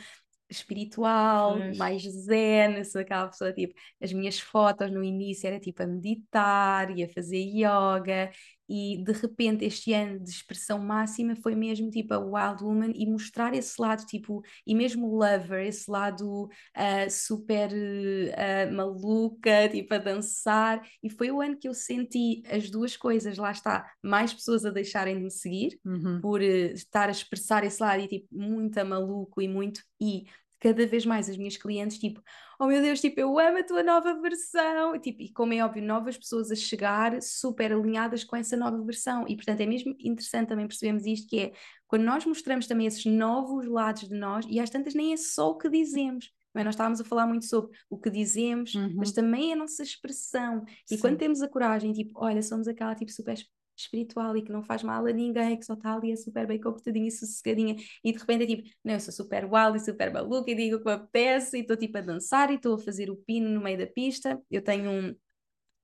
espiritual, mais zen, sou aquela pessoa tipo, as minhas fotos no início era tipo a meditar e a fazer yoga e de repente este ano de expressão máxima foi mesmo tipo a Wild Woman e mostrar esse lado tipo, e mesmo o lover, esse lado uh, super uh, maluca, tipo a dançar, e foi o ano que eu senti as duas coisas, lá está, mais pessoas a deixarem de me seguir uhum. por uh, estar a expressar esse lado e tipo, muito maluco e muito, e cada vez mais as minhas clientes, tipo, oh meu Deus, tipo, eu amo a tua nova versão, e, tipo, e como é óbvio, novas pessoas a chegar super alinhadas com essa nova versão, e portanto é mesmo interessante também percebermos isto, que é, quando nós mostramos também esses novos lados de nós, e às tantas nem é só o que dizemos, é? Nós estávamos a falar muito sobre o que dizemos, uhum. mas também a nossa expressão. E Sim. quando temos a coragem, tipo, olha, somos aquela tipo super espiritual e que não faz mal a ninguém, que só está ali a super bem comportadinha e sossegadinha, e de repente é tipo, não, eu sou super wild e super maluca e digo o que me apetece e estou tipo a dançar e estou a fazer o pino no meio da pista. Eu tenho um,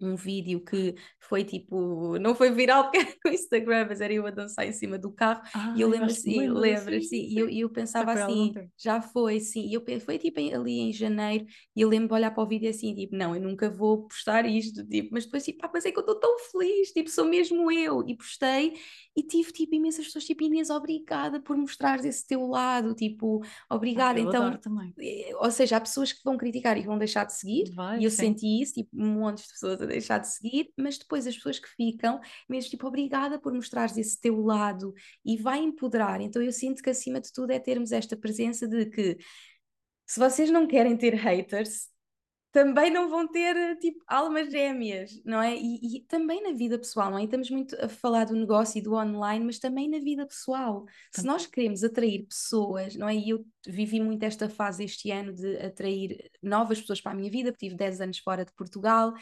um vídeo que foi tipo, não foi viral porque era no Instagram, mas era eu a dançar em cima do carro. Ah, e eu lembro assim, lembro assim, e eu, eu pensava assim, já foi, sim, e eu foi tipo ali em janeiro e eu lembro de olhar para o vídeo assim, tipo, não, eu nunca vou postar isto, tipo, mas depois tipo, pá, mas é que eu estou tão feliz, tipo, sou mesmo eu, e postei e tive tipo imensas pessoas, tipo, Inês, obrigada por mostrares esse teu lado, tipo, obrigada, ah, então, eh, ou seja, há pessoas que vão criticar e vão deixar de seguir, Vai, e eu sim. senti isso, tipo, um monte de pessoas a deixar de seguir, mas depois as pessoas que ficam, mesmo tipo, obrigada por mostrares esse teu lado e vai empoderar. Então eu sinto que acima de tudo é termos esta presença de que se vocês não querem ter haters, também não vão ter tipo almas gêmeas, não é? E, e, também na vida pessoal, não é? estamos muito a falar do negócio e do online, mas também na vida pessoal. Se nós queremos atrair pessoas, não é? E eu vivi muito esta fase este ano de atrair novas pessoas para a minha vida, porque tive 10 anos fora de Portugal,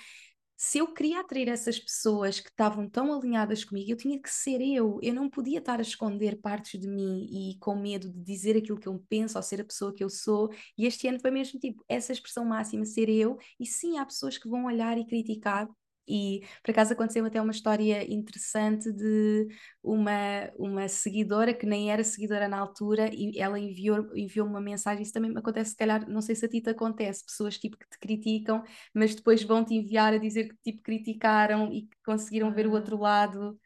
se eu queria atrair essas pessoas que estavam tão alinhadas comigo, eu tinha que ser eu. Eu não podia estar a esconder partes de mim e com medo de dizer aquilo que eu penso ou ser a pessoa que eu sou. E este ano foi mesmo tipo essa expressão máxima, ser eu. E sim, há pessoas que vão olhar e criticar, e por acaso aconteceu até uma história interessante de uma, uma seguidora que nem era seguidora na altura e ela enviou, enviou uma mensagem. Isso também acontece, se calhar, não sei se a ti te acontece, pessoas tipo que te criticam, mas depois vão te enviar a dizer que tipo criticaram e que conseguiram ver o outro ah. lado.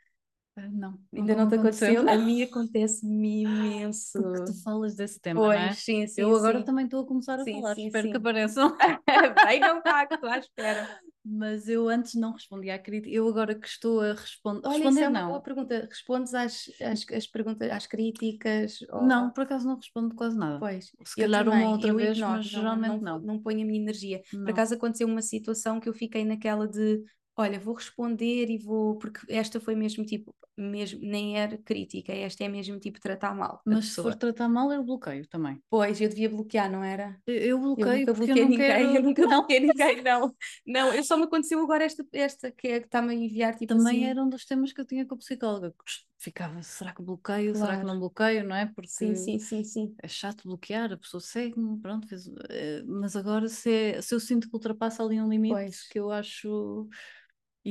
Ah, não, ainda não, não te aconteceu? aconteceu? A mim acontece-me imenso. Porque tu falas desse tema, pois, não é? sim, sim. Eu agora sim. também estou a começar a sim, falar, sim, espero que apareçam. Cá, que estou à espera. Mas eu antes não respondia à crítica, eu agora que estou a responder. Olha, responder, é não. pergunta. Respondes às, às, às, perguntas, às críticas? Ou... Não, por acaso não respondo quase nada. Pois, se calhar também, uma outra vez, ignoro, mas geralmente não. Não, não, não ponho a minha energia. Não. Por acaso aconteceu uma situação que eu fiquei naquela de olha, vou responder e vou, porque esta foi mesmo tipo, mesmo, nem era crítica, esta é mesmo tipo tratar mal. Mas se for tratar mal, eu bloqueio também. Pois, eu devia bloquear, não era? Eu, eu bloqueio eu nunca bloqueei eu ninguém, quero... eu nunca bloqueei ninguém, não. Não, eu só me aconteceu agora esta, esta que é que está-me a enviar tipo Também assim. era um dos temas que eu tinha com a psicóloga. Ficava, será que bloqueio, claro. será que não bloqueio, não é? Porque sim, sim, sim, sim. é chato bloquear, a pessoa segue-me, pronto, fez... Eh, mas agora se, é, se eu sinto que ultrapassa ali um limite pois. que eu acho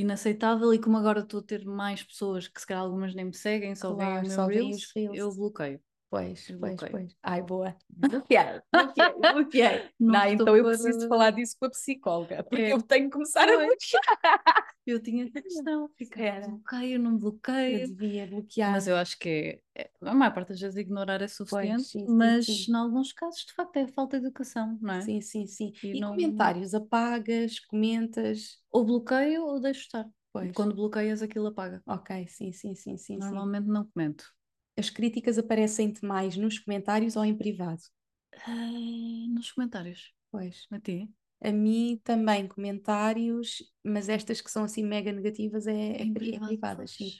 inaceitável e como agora estou a ter mais pessoas que se calhar algumas nem me seguem, só claro, veem o meu reels, reels, eu bloqueio. Pois, pois, pois. Ai, boa. Bloqueei, bloqueei, bloqueei. Não, não então eu preciso falar disso com a psicóloga, porque é. eu tenho que começar pois. a bloquear. Eu tinha questão, ficar bloqueio, não bloqueio. Eu devia bloquear. Mas eu acho que é, a maior parte das vezes ignorar é suficiente, pois, sim, mas sim, sim. em alguns casos de facto é falta de educação, não é? Sim, sim, sim. E, e não... comentários, apagas, comentas? Ou bloqueio ou deixo estar. Pois. Quando bloqueias aquilo apaga. Ok, sim, sim, sim, sim. Normalmente não comento. As críticas aparecem-te mais nos comentários ou em privado? Uh, nos comentários. Pois. A ti? A mim também comentários, mas estas que são assim mega negativas é, é, é privadas, sim.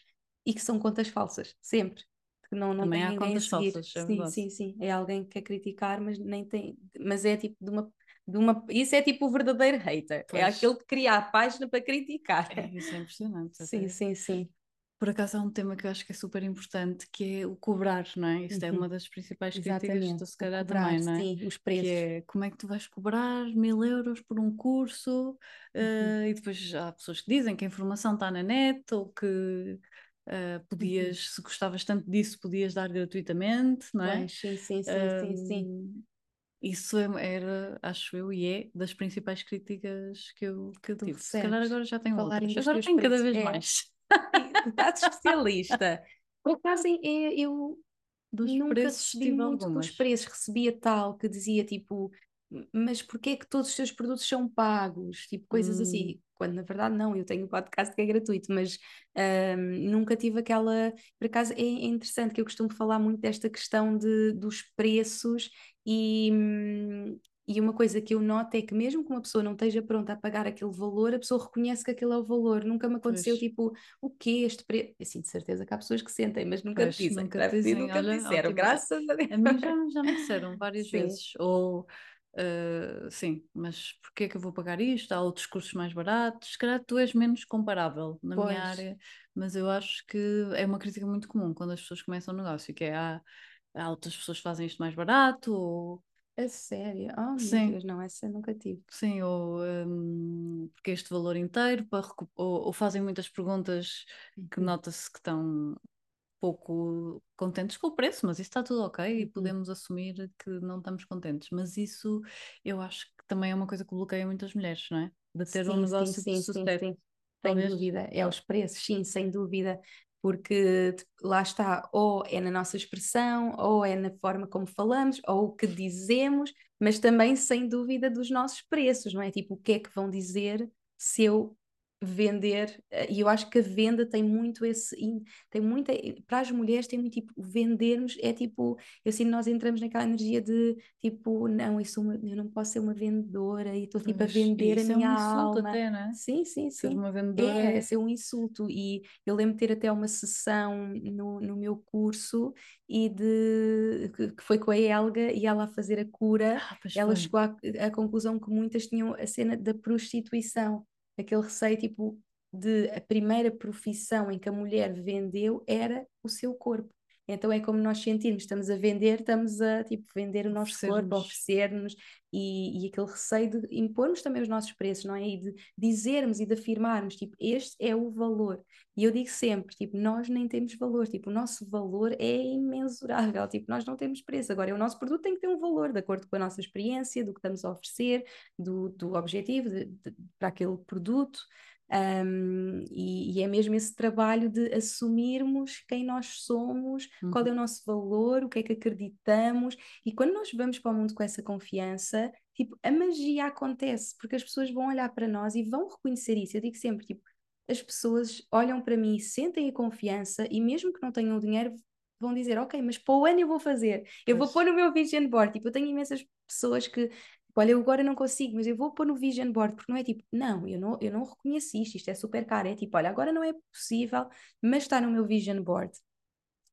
E que são contas falsas, sempre. Que não, não também tem há contas a seguir. falsas, é sim, sim, sim. É alguém que quer criticar, mas nem tem. Mas é tipo de uma de uma... Isso é tipo o verdadeiro hater. É pois. É aquele que cria a página para criticar. É, isso é impressionante. Sim, sim, sim. Por acaso há um tema que eu acho que é super importante, que é o cobrar, não é? Isto uhum. é uma das principais críticas do se calhar cobrar, também, não é? Sim, os preços. Que é como é que tu vais cobrar mil euros por um curso uhum. uh, e depois há pessoas que dizem que a informação está na net ou que uh, podias, uhum. se gostavas tanto disso, podias dar gratuitamente, não é? Pois, sim, sim, sim, uh, sim, sim. Isso é, era, acho eu, e é das principais críticas que eu, que eu tive. Se calhar agora já tenho Falar outras. Agora tenho cada vez é. mais. Estás especialista. Por acaso, eu dos nunca recebi muito dos preços. Recebia tal que dizia tipo, mas porquê é que todos os teus produtos são pagos? Tipo, coisas assim. hum. assim. Quando na verdade não, eu tenho um podcast que é gratuito, mas um, nunca tive aquela. Por acaso é, é interessante que eu costumo falar muito desta questão de, dos preços e, hum, e uma coisa que eu noto é que mesmo que uma pessoa não esteja pronta a pagar aquele valor, a pessoa reconhece que aquele é o valor. Nunca me aconteceu pois. tipo, o quê este preço? Assim, de certeza que há pessoas que sentem, mas nunca pois, dizem. Nunca, dizem, nunca olha, disseram, graças a Deus. A mim já, já me disseram várias sim. vezes. Ou, uh, sim, mas porquê é que eu vou pagar isto? Há outros cursos mais baratos. Se calhar tu és menos comparável na pois. minha área, mas eu acho que é uma crítica muito comum quando as pessoas começam o um negócio, que é há, há outras pessoas que fazem isto mais barato, ou a sério? Oh, Sim. Deus, não, essa nunca tive. Sim, ou um, porque este valor inteiro, para ou, ou, fazem muitas perguntas que uhum. nota-se que estão pouco contentes com o preço, mas isso está tudo ok e uhum. podemos assumir que não estamos contentes. Mas isso eu acho que também é uma coisa que bloqueia muitas mulheres, não é? De ter sim, um negócio sim, de sucesso. Sim, sim. Sem dúvida, é os preços, sim, sem dúvida porque lá está, ou é na nossa expressão, ou é na forma como falamos, ou o que dizemos, mas também sem dúvida dos nossos preços, não é? Tipo, o que é que vão dizer se eu vender, eh, e eu acho que a venda tem muito esse, tem muita, para as mulheres tem muito tipo, vendermos é tipo, eu sinto nós entramos naquela energia de tipo, não, isso uma, eu não posso ser uma vendedora e estou tipo a vender a minha é um alma. Até, não é? Sim, sim, sim. Ser uma vendedora é, é ser um insulto e eu lembro de ter até uma sessão no, no meu curso e de que foi com a Helga e ela a fazer a cura, ah, ela foi. chegou à, à conclusão que muitas tinham a cena da prostituição aquele receio tipo de a primeira profissão em que a mulher vendeu era o seu corpo. Então é como nós sentirmos, estamos a vender, estamos a tipo, vender o nosso corpo, oferecer-nos e, e aquele receio de impormos também os nossos preços, não é? E de dizermos e de afirmarmos, tipo, este é o valor. E eu digo sempre, tipo, nós nem temos valor, tipo, o nosso valor é imensurável, tipo, nós não temos preço. Agora, o nosso produto tem que ter um valor de acordo com a nossa experiência, do que estamos a oferecer, do, do objetivo de, de, para aquele produto. Um, e, e, é mesmo esse trabalho de assumirmos quem nós somos, uhum. qual é o nosso valor, o que é que acreditamos, e quando nós vamos para o mundo com essa confiança, tipo, a magia acontece, porque as pessoas vão olhar para nós e vão reconhecer isso. Eu digo sempre, tipo, as pessoas olham para mim, sentem a confiança, e mesmo que não tenham dinheiro, vão dizer, ok, mas para o ano eu vou fazer, eu vou pôr no meu vision board, tipo, eu tenho imensas pessoas que olha, eu agora não consigo, mas eu vou pôr no vision board, porque não é tipo, não, eu não, eu não reconheço isto, isto é super caro. É tipo, olha, agora não é possível, mas está no meu vision board.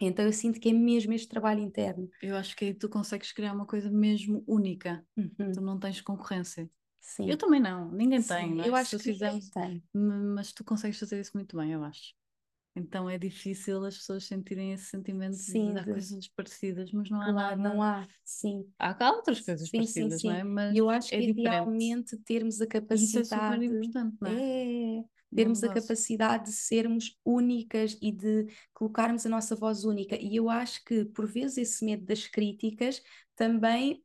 Então eu sinto que é mesmo este trabalho interno. Eu acho que aí tu consegues criar uma coisa mesmo única. Uhum. Tu não tens concorrência. Sim. Eu também não, ninguém Sim, tem. Não é? Eu acho que fizemos, tem. Mas tu consegues fazer isso muito bem, eu acho. Então é difícil as pessoas sentirem esse sentimento sim, de há coisas parecidas, mas não há claro, nada. Não há, sim. Há outras coisas sim, parecidas, sim, não é? Mas eu acho é que diferente. idealmente termos a capacidade. Isso é super importante, não é? é termos a capacidade de sermos únicas e de colocarmos a nossa voz única. E eu acho que, por vezes, esse medo das críticas também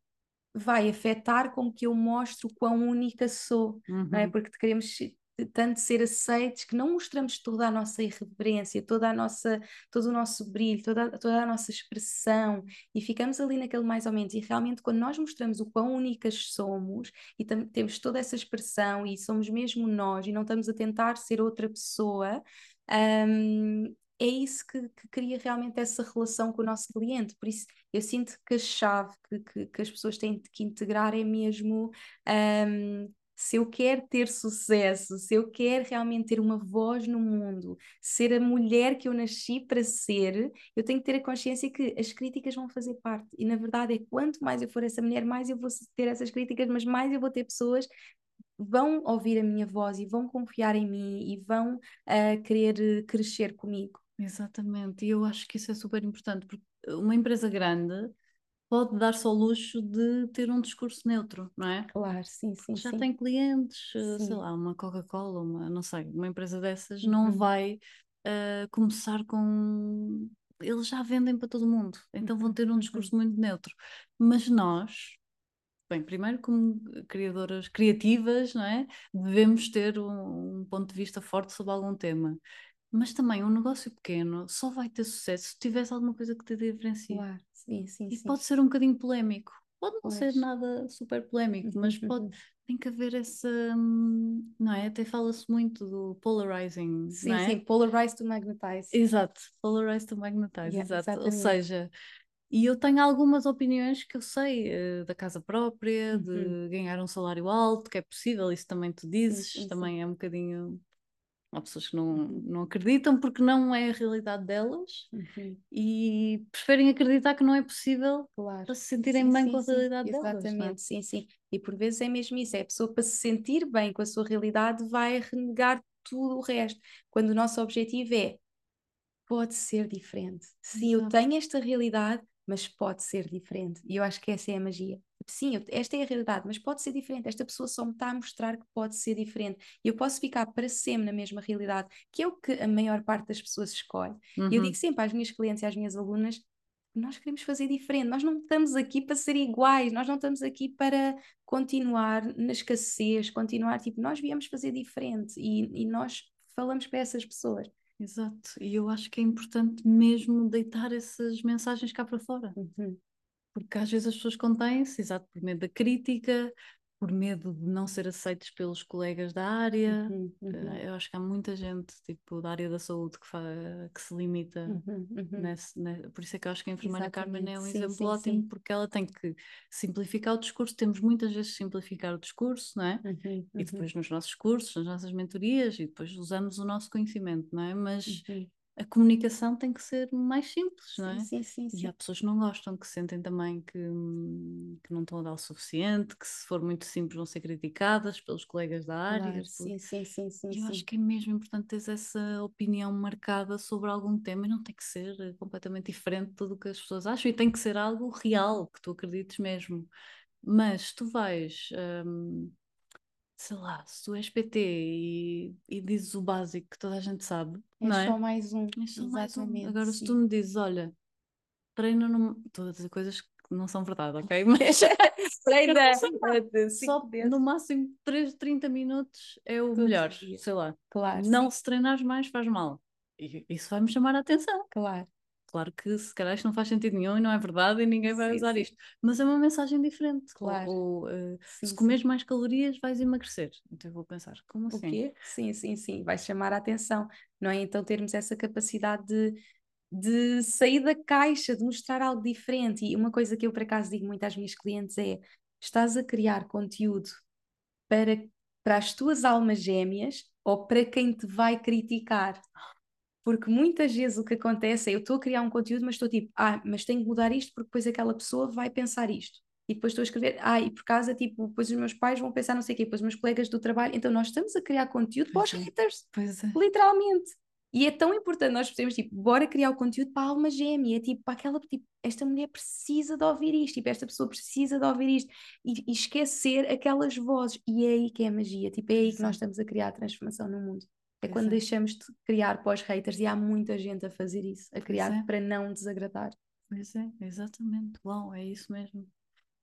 vai afetar como que eu mostro quão única sou, uhum. não é? Uhum. Porque queremos tanto ser aceites que não mostramos toda a nossa irreverência, toda a nossa, todo o nosso brilho, toda, toda a nossa expressão e ficamos ali naquele mais ou menos. E realmente, quando nós mostramos o quão únicas somos e temos toda essa expressão e somos mesmo nós e não estamos a tentar ser outra pessoa, um, é isso que, que, cria realmente essa relação com o nosso cliente. Por isso, eu sinto que a chave que, que, que as pessoas têm que integrar é mesmo um, se eu quero ter sucesso, se eu quero realmente ter uma voz no mundo, ser a mulher que eu nasci para ser, eu tenho que ter a consciência que as críticas vão fazer parte. E na verdade é quanto mais eu for essa mulher, mais eu vou ter essas críticas, mas mais eu vou ter pessoas vão ouvir a minha voz e vão confiar em mim e vão uh, querer crescer comigo. Exatamente, e eu acho que isso é super importante, porque uma empresa grande pode dar-se ao luxo de ter um discurso neutro, não é? Claro, sim, sim. Já sim. tem clientes, eh, sim. sei lá, uma Coca-Cola, uma, não sei, uma empresa dessas uhum. não vai uh, começar com. Eles já vendem para todo mundo, então vão ter um discurso uhum. muito neutro. Mas nós, bem, primeiro como criadoras criativas, não é? Devemos ter um, um ponto de vista forte sobre algum tema. Mas também um negócio pequeno só vai ter sucesso se tivesse alguma coisa que te diferencie. Claro, sim, sim. E sim. pode ser um bocadinho polémico. Pode não pois. ser nada super polémico, mas uhum, pode, uhum. tem que haver essa. Não é? Até fala-se muito do polarizing. Sim, é? sim, polarize to magnetize. Exato, polarize to magnetize, yeah, exato. Exatamente. Ou seja, e eu tenho algumas opiniões que eu sei uh, da casa própria, uhum. de ganhar um salário alto, que é possível, isso também tu dizes, também é um bocadinho Há pessoas que não, não acreditam porque não é a realidade delas uhum. e preferem acreditar que não é possível claro. para se sentirem sim, bem sim, com a realidade delas. Exatamente, sim, sim. E por vezes é mesmo isso, é a pessoa para se sentir bem com a sua realidade vai renegar tudo o resto. Quando o nosso objetivo é pode ser diferente. Sim, Exato. eu tenho esta realidade, mas pode ser diferente. E eu acho que essa é a magia sim, esta é a realidade, mas pode ser diferente. Esta pessoa só me está a mostrar que pode ser diferente. E eu posso ficar para sempre na mesma realidade, que é o que a maior parte das pessoas escolhe. Uhum. Eu digo sempre às minhas clientes e às minhas alunas: nós queremos fazer diferente, nós não estamos aqui para ser iguais, nós não estamos aqui para continuar na escassez, continuar, tipo, nós viemos fazer diferente e, e nós falamos para essas pessoas. Exato, e eu acho que é importante mesmo deitar essas mensagens cá para fora. Uhum porque às vezes as pessoas contêm-se, exato, por medo da crítica, por medo de não ser aceitos pelos colegas da área. Uhum, uhum. Eu acho que há muita gente, tipo, da área da saúde que, que se limita uhum, uhum. nesse, nesse, Por isso é que eu acho que a enfermeira Exatamente. Carmen é um sim, exemplo sim, ótimo, sim. porque ela tem que simplificar o discurso. Temos muitas vezes simplificar o discurso, não é? Uhum, e uhum. depois nos nossos cursos, nas nossas mentorias, e depois usamos o nosso conhecimento, não é? Mas a comunicação tem que ser mais simples, sim, não é? Sim, sim, sim. E há pessoas que não gostam, que sentem também que, que não estão a dar o suficiente, que se for muito simples vão ser criticadas pelos colegas da área. Claro, sim, sim, sim, sim. E eu sim. acho que é mesmo importante ter essa opinião marcada sobre algum tema e não tem que ser completamente diferente de tudo o que as pessoas acham e tem que ser algo real, que tu acredites mesmo. Mas tu vais. Hum, sei lá, se tu és PT e, e dizes o básico que toda a gente sabe, é não é? só mais um. É só mais um. Agora, sim. se tu me dizes, olha, treina num. Estou a dizer coisas que não são verdade, ok? Mas treina só no máximo 3, 30 minutos é o Todos melhor, sei lá. Claro. Não sim. se treinares mais faz mal. E isso vai me chamar a atenção. Claro. Claro que se calhar isto não faz sentido nenhum e não é verdade e ninguém vai sim, usar sim. isto. Mas é uma mensagem diferente. Claro. Ou, uh, sim, se comeres mais calorias, vais emagrecer. Então eu vou pensar, como assim? O quê? Sim, sim, sim. Vai chamar a atenção. Não é? Então termos essa capacidade de, de sair da caixa, de mostrar algo diferente. E uma coisa que eu por acaso digo muito às minhas clientes é estás a criar conteúdo para, para as tuas almas gêmeas ou para quem te vai criticar? Porque muitas vezes o que acontece é eu estou a criar um conteúdo, mas estou tipo, ah, mas tenho que mudar isto porque depois aquela pessoa vai pensar isto. E depois estou a escrever, ah, e por causa, tipo, depois os meus pais vão pensar não sei o quê, depois os meus colegas do trabalho. Então nós estamos a criar conteúdo para os é. haters. É. Literalmente. E é tão importante nós percebermos, tipo, bora criar o conteúdo para a alma gêmea, é tipo, para aquela, tipo, esta mulher precisa de ouvir isto, tipo, esta pessoa precisa de ouvir isto, e, e esquecer aquelas vozes, e é aí que é a magia, tipo, é aí que nós estamos a criar a transformação no mundo. É quando deixamos de criar para os haters, e há muita gente a fazer isso, a criar é. para não desagradar. Pois é, exatamente, uau, é isso mesmo.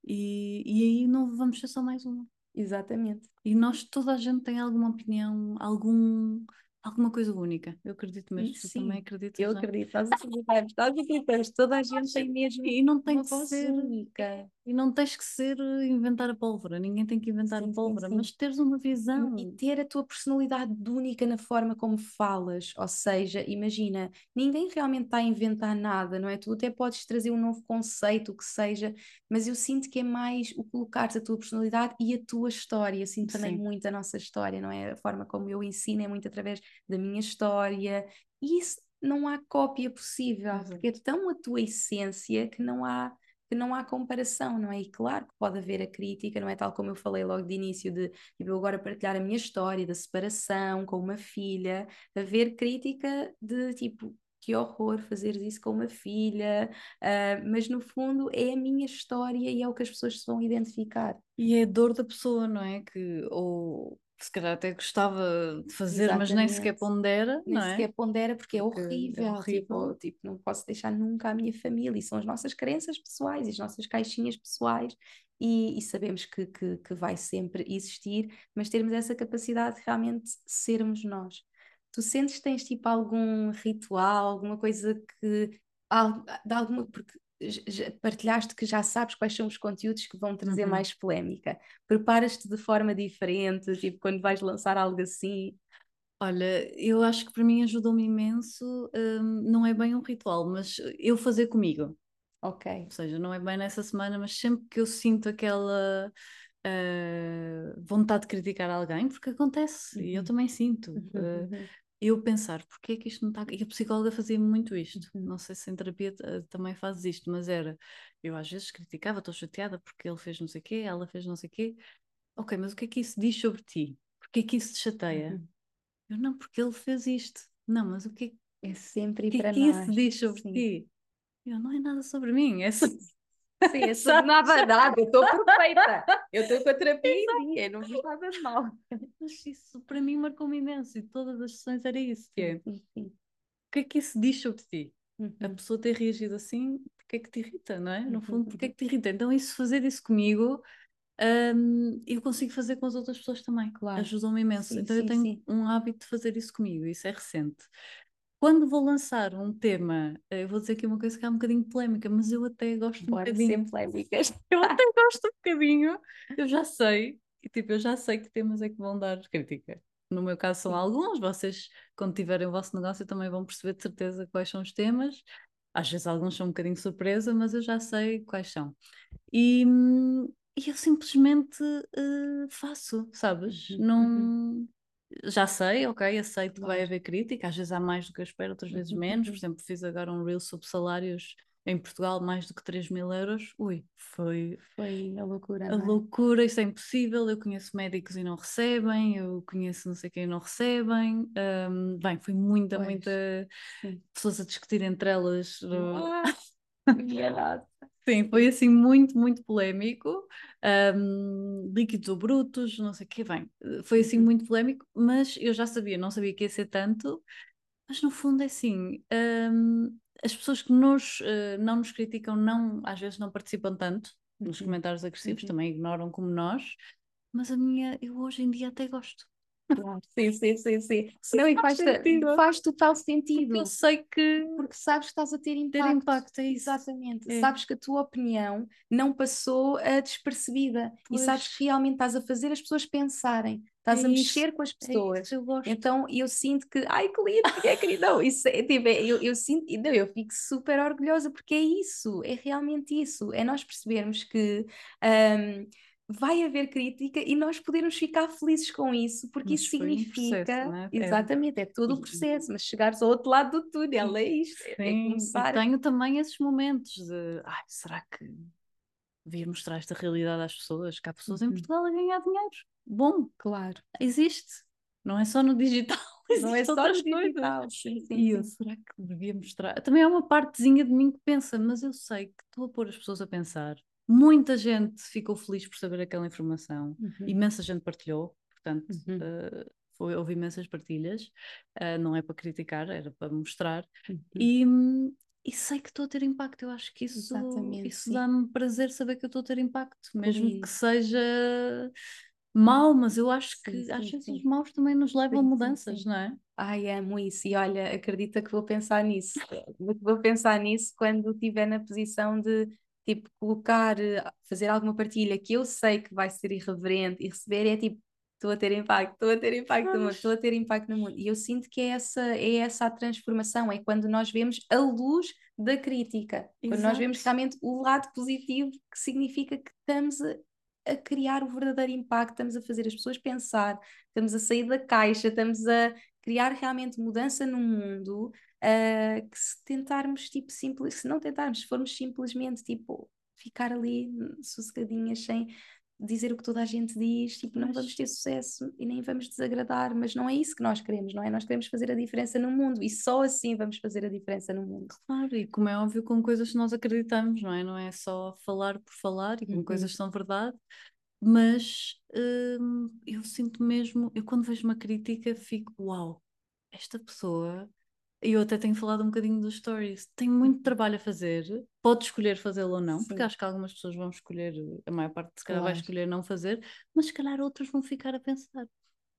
E, e aí não vamos ser só mais uma. Exatamente. E nós, toda a gente tem alguma opinião, algum alguma coisa única. Eu acredito mesmo. Sim, também acredito. Eu acredito. Nós acreditamos, nós acreditamos. Toda a gente tem mesmo. E não tem que ser única. E não tens que ser eh, inventar a pólvora. Ninguém tem que inventar sim, a pólvora, sim, mas teres uma visão. E ter a tua personalidade única na forma como falas. Ou seja, imagina, ninguém realmente está a inventar nada, não é? Tu até podes trazer um novo conceito, o que seja, mas eu sinto que é mais o colocares a tua personalidade e a tua história. Eu sinto também muito a nossa história, não é? A forma como eu ensino é muito através da minha história, e isso não há cópia possível, porque é tão a tua essência que não há que não há comparação, não é? E claro que pode haver a crítica, não é tal como eu falei logo de início de tipo, eu agora partilhar a minha história da separação com uma filha, haver crítica de tipo que horror fazer isso com uma filha, uh, mas no fundo é a minha história e é o que as pessoas se vão identificar. E é a dor da pessoa, não é? Que, ou se calhar até gostava de fazer, Exatamente. mas nem sequer pondera, nem não é? sequer pondera porque, é porque horrível, é horrível. Tipo, tipo, não posso deixar nunca a minha família, e são as nossas crenças pessoais, as nossas caixinhas pessoais, e, e sabemos que, que, que, vai sempre existir, mas termos essa capacidade de realmente sermos nós. Tu sentes que tens tipo algum ritual, alguma coisa que, de alguma, porque partilhaste que já sabes quais são os conteúdos que vão trazer uhum. mais polémica. Preparas-te de forma diferente, tipo quando vais lançar algo assim? Olha, eu acho que para mim ajudou-me imenso, um, não é bem um ritual, mas eu fazer comigo. Ok. Ou seja, não é bem nessa semana, mas sempre que eu sinto aquela uh, vontade de criticar alguém, porque acontece, uhum. e eu uhum. também sinto. Uh, eu pensar porque é que isto não está. E a psicóloga fazia muito isto. Uhum. Não sei se em terapia também fazes isto, mas era. Eu às vezes criticava, estou chateada porque ele fez não sei o quê, ela fez não sei o quê. Ok, mas o que é que isso diz sobre ti? Porquê é que isso te chateia? Uhum. Eu não, porque ele fez isto. Não, mas o que é, é sempre o que, é que isso diz sobre Sim. ti? Eu não é nada sobre mim, é sobre. Sim, sobre nada, nada, eu estou perfeita. Eu estou com a terapia em dia, não fiz nada de mal. Mas isso para mim marcou-me imenso e todas as sessões era isso. Que é, o que é que isso diz sobre ti? Uhum. A pessoa ter reagido assim, porque é que te irrita, não é? No fundo, uhum. porque é que te irrita? Então, isso, fazer isso comigo, um, eu consigo fazer com as outras pessoas também. Claro. Ajudou-me imenso. Sim, então, sim, eu tenho sim. um hábito de fazer isso comigo, isso é recente. Quando vou lançar um tema, eh, eu vou dizer aqui uma coisa que é um bocadinho polémica, mas eu até gosto Bora um bocadinho. Ser polémicas. Eu até gosto um bocadinho, eu já sei, e tipo, eu já sei que temas é que vão dar crítica. No meu caso são alguns, vocês, quando tiverem o vosso negócio, também vão perceber de certeza quais são os temas. Às vezes alguns são um bocadinho surpresa, mas eu já sei quais são. E, e eu simplesmente uh, faço, sabes? Não, uhum já sei, ok, aceito que vai haver crítica, às vezes há mais do que eu espero, outras vezes uhum, menos. Por uhum. exemplo, fiz agora um reel sobre salários em Portugal, mais do que 3 mil euros. Ui, foi. Foi a loucura. A é? loucura, isso é impossível. Eu conheço médicos e não recebem, eu conheço não sei quem e não recebem. Um, bem, foi muita, pois. muita Sim. pessoas a discutir entre elas. Ah, Sim, foi assim muito, muito polémico. Um, líquidos ou brutos, não sei o que, bem, foi assim uhum. muito polémico, mas eu já sabia, não sabia que ia ser tanto, mas no fundo é assim, um, as pessoas que nos, uh, não nos criticam, não, às vezes não participam tanto nos uhum. comentários agressivos, uhum. também ignoram como nós, mas a minha, eu hoje em dia até gosto. Claro. Sim, sim, sim, sim. Não, e faz, faz total sentido. Porque eu sei que. Porque sabes que estás a ter impacto. Ter impacto, é isso. Exatamente. É. Sabes que a tua opinião não passou a despercebida. Pois. E sabes que realmente estás a fazer as pessoas pensarem. Estás é a mexer com as é pessoas. É eu gosto. Então eu sinto que, ai, que lindo, que é querido. Não, isso é, tipo, é, eu, eu sinto, não, eu fico super orgulhosa porque é isso, é realmente isso. É nós percebermos que. Um, vai haver crítica e nós podemos ficar felizes com isso, porque mas isso significa. Um processo, é? Exatamente, é todo o processo, mas chegares ao outro lado do túnel, é isto. É, é Sim, é começar. E tenho também esses momentos de ai, será que devia mostrar esta realidade às pessoas? Que há pessoas uhum. em Portugal a ganhar dinheiro. Bom, claro. Existe. Não é só no digital. Não é só no digital. Sim, sim, e eu, será que devia mostrar? Também há uma partezinha de mim que pensa, mas eu sei que estou a pôr as pessoas a pensar Muita gente ficou feliz por saber aquela informação, uhum. imensa gente partilhou, portanto, uhum. uh, foi, houve imensas partilhas, uh, não é para criticar, era para mostrar, uhum. e, e sei que estou a ter impacto. Eu acho que isso, isso dá-me prazer saber que eu estou a ter impacto, mesmo que seja mau, mas eu acho que sim, às vezes os maus também nos levam sim, a mudanças, sim, não é? Ai, amo isso, e olha, acredita que vou pensar nisso, vou pensar nisso quando estiver na posição de tipo, colocar, eh, fazer alguma partilha que eu sei que vai ser irreverente e receber é tipo, estou a ter impacto, estou a ter impacto no mundo, estou a ter impacto no mundo. E eu sinto que é essa, é essa a transformação, é quando nós vemos a luz da crítica, Exato. quando nós vemos realmente o lado positivo, que significa que estamos a, a criar o verdadeiro impacto, estamos a fazer as pessoas pensar, estamos a sair da caixa, estamos a criar realmente mudança no mundo uh, que se tentarmos, tipo, simples, se não tentarmos, se formos simplesmente, tipo, ficar ali sossegadinhas sem dizer o que toda a gente diz, tipo, não vamos ter sucesso e nem vamos desagradar, mas não é isso que nós queremos, não é? Nós queremos fazer a diferença no mundo e só assim vamos fazer a diferença no mundo. Claro, e como é óbvio, com coisas que nós acreditamos, não é? Não é só falar por falar e com uhum. coisas que são verdade, mas hum, eu sinto mesmo, eu quando vejo uma crítica fico, uau, esta pessoa e eu até tenho falado um bocadinho dos stories. Tem muito trabalho a fazer, pode escolher fazê-lo ou não, Sim. porque acho que algumas pessoas vão escolher, a maior parte se calhar claro. vai escolher não fazer, mas se calhar outras vão ficar a pensar.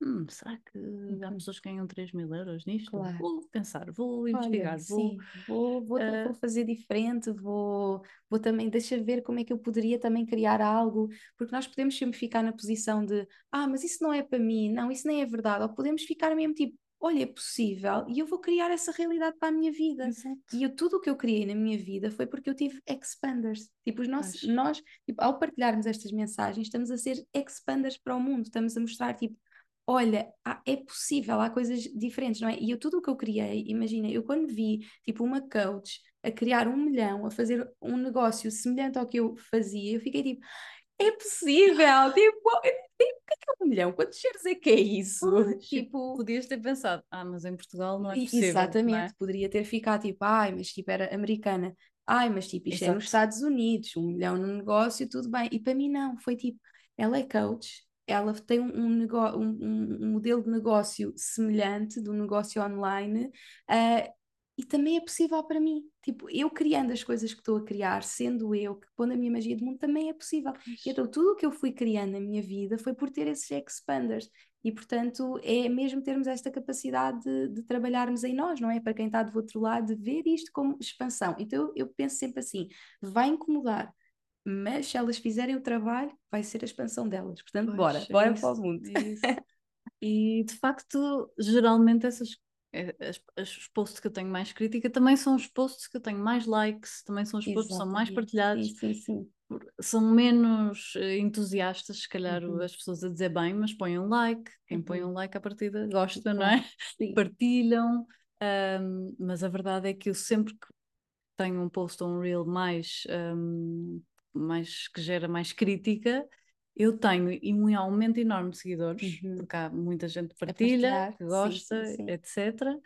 Hum, será que uhum. há pessoas que ganham 3 mil euros nisto? Claro. Vou pensar, vou investigar, Olha, vou... Sim, vou, vou, uh... vou, fazer diferente, vou, vou também, deixa ver como é que eu poderia também criar algo, porque nós podemos sempre ficar na posição de, ah, mas isso não é para mim, não, isso nem é verdade, ou podemos ficar mesmo tipo, olha, é possível e eu vou criar essa realidade para a minha vida. Exato. E eu, tudo o que eu criei na minha vida foi porque eu tive expanders. Tipo, os nossos, nós, tipo, ao partilharmos estas mensagens, estamos a ser expanders para o mundo, estamos a mostrar, tipo, olha, há, é possível, há coisas diferentes, não é? E eu, tudo o que eu criei, imagina, eu quando vi, tipo, uma coach a criar um milhão, a fazer um negócio semelhante ao que eu fazia, eu fiquei tipo, é possível, tipo, o que é que é um milhão? Quantos shares é que é isso? tipo, podias ter pensado, ah, mas em Portugal não é possível. Exatamente, é? poderia ter ficado tipo, ai, mas tipo, era americana, ai, mas tipo, isto Exato. é nos Estados Unidos, um milhão no negócio, tudo bem. E para mim não, foi tipo, ela é coach, ela tem um, um, um, um modelo de negócio semelhante do negócio online uh, e também é possível para mim. Tipo, eu criando as coisas que estou a criar, sendo eu, que pondo a minha magia de mundo, também é possível. Então, tudo o que eu fui criando na minha vida foi por ter esses expanders. E, portanto, é mesmo termos esta capacidade de, de trabalharmos em nós, não é? Para quem está do outro lado, de ver isto como expansão. Então, eu, eu penso sempre assim: vai incomodar, mas se elas fizerem o trabalho, vai ser a expansão delas. Portanto, pois, bora, é bora isso, para o mundo. É e de facto, geralmente essas as, os posts que eu tenho mais crítica também são os posts que eu tenho mais likes, também são os posts que são mais partilhados. Sim, sim. São menos eh, entusiastas, se calhar, uhum. as pessoas a dizer bem, mas põem um like. Quem uhum. põe um like à partida gosta, não é? Sim. Partilham. Um, mas a verdade é que eu sempre que tenho um post ou um reel mais, um, mais que gera mais crítica, eu tenho um aumento enorme de seguidores, uhum. porque há muita gente que partilha, que gosta, sim, sim, sim. etc.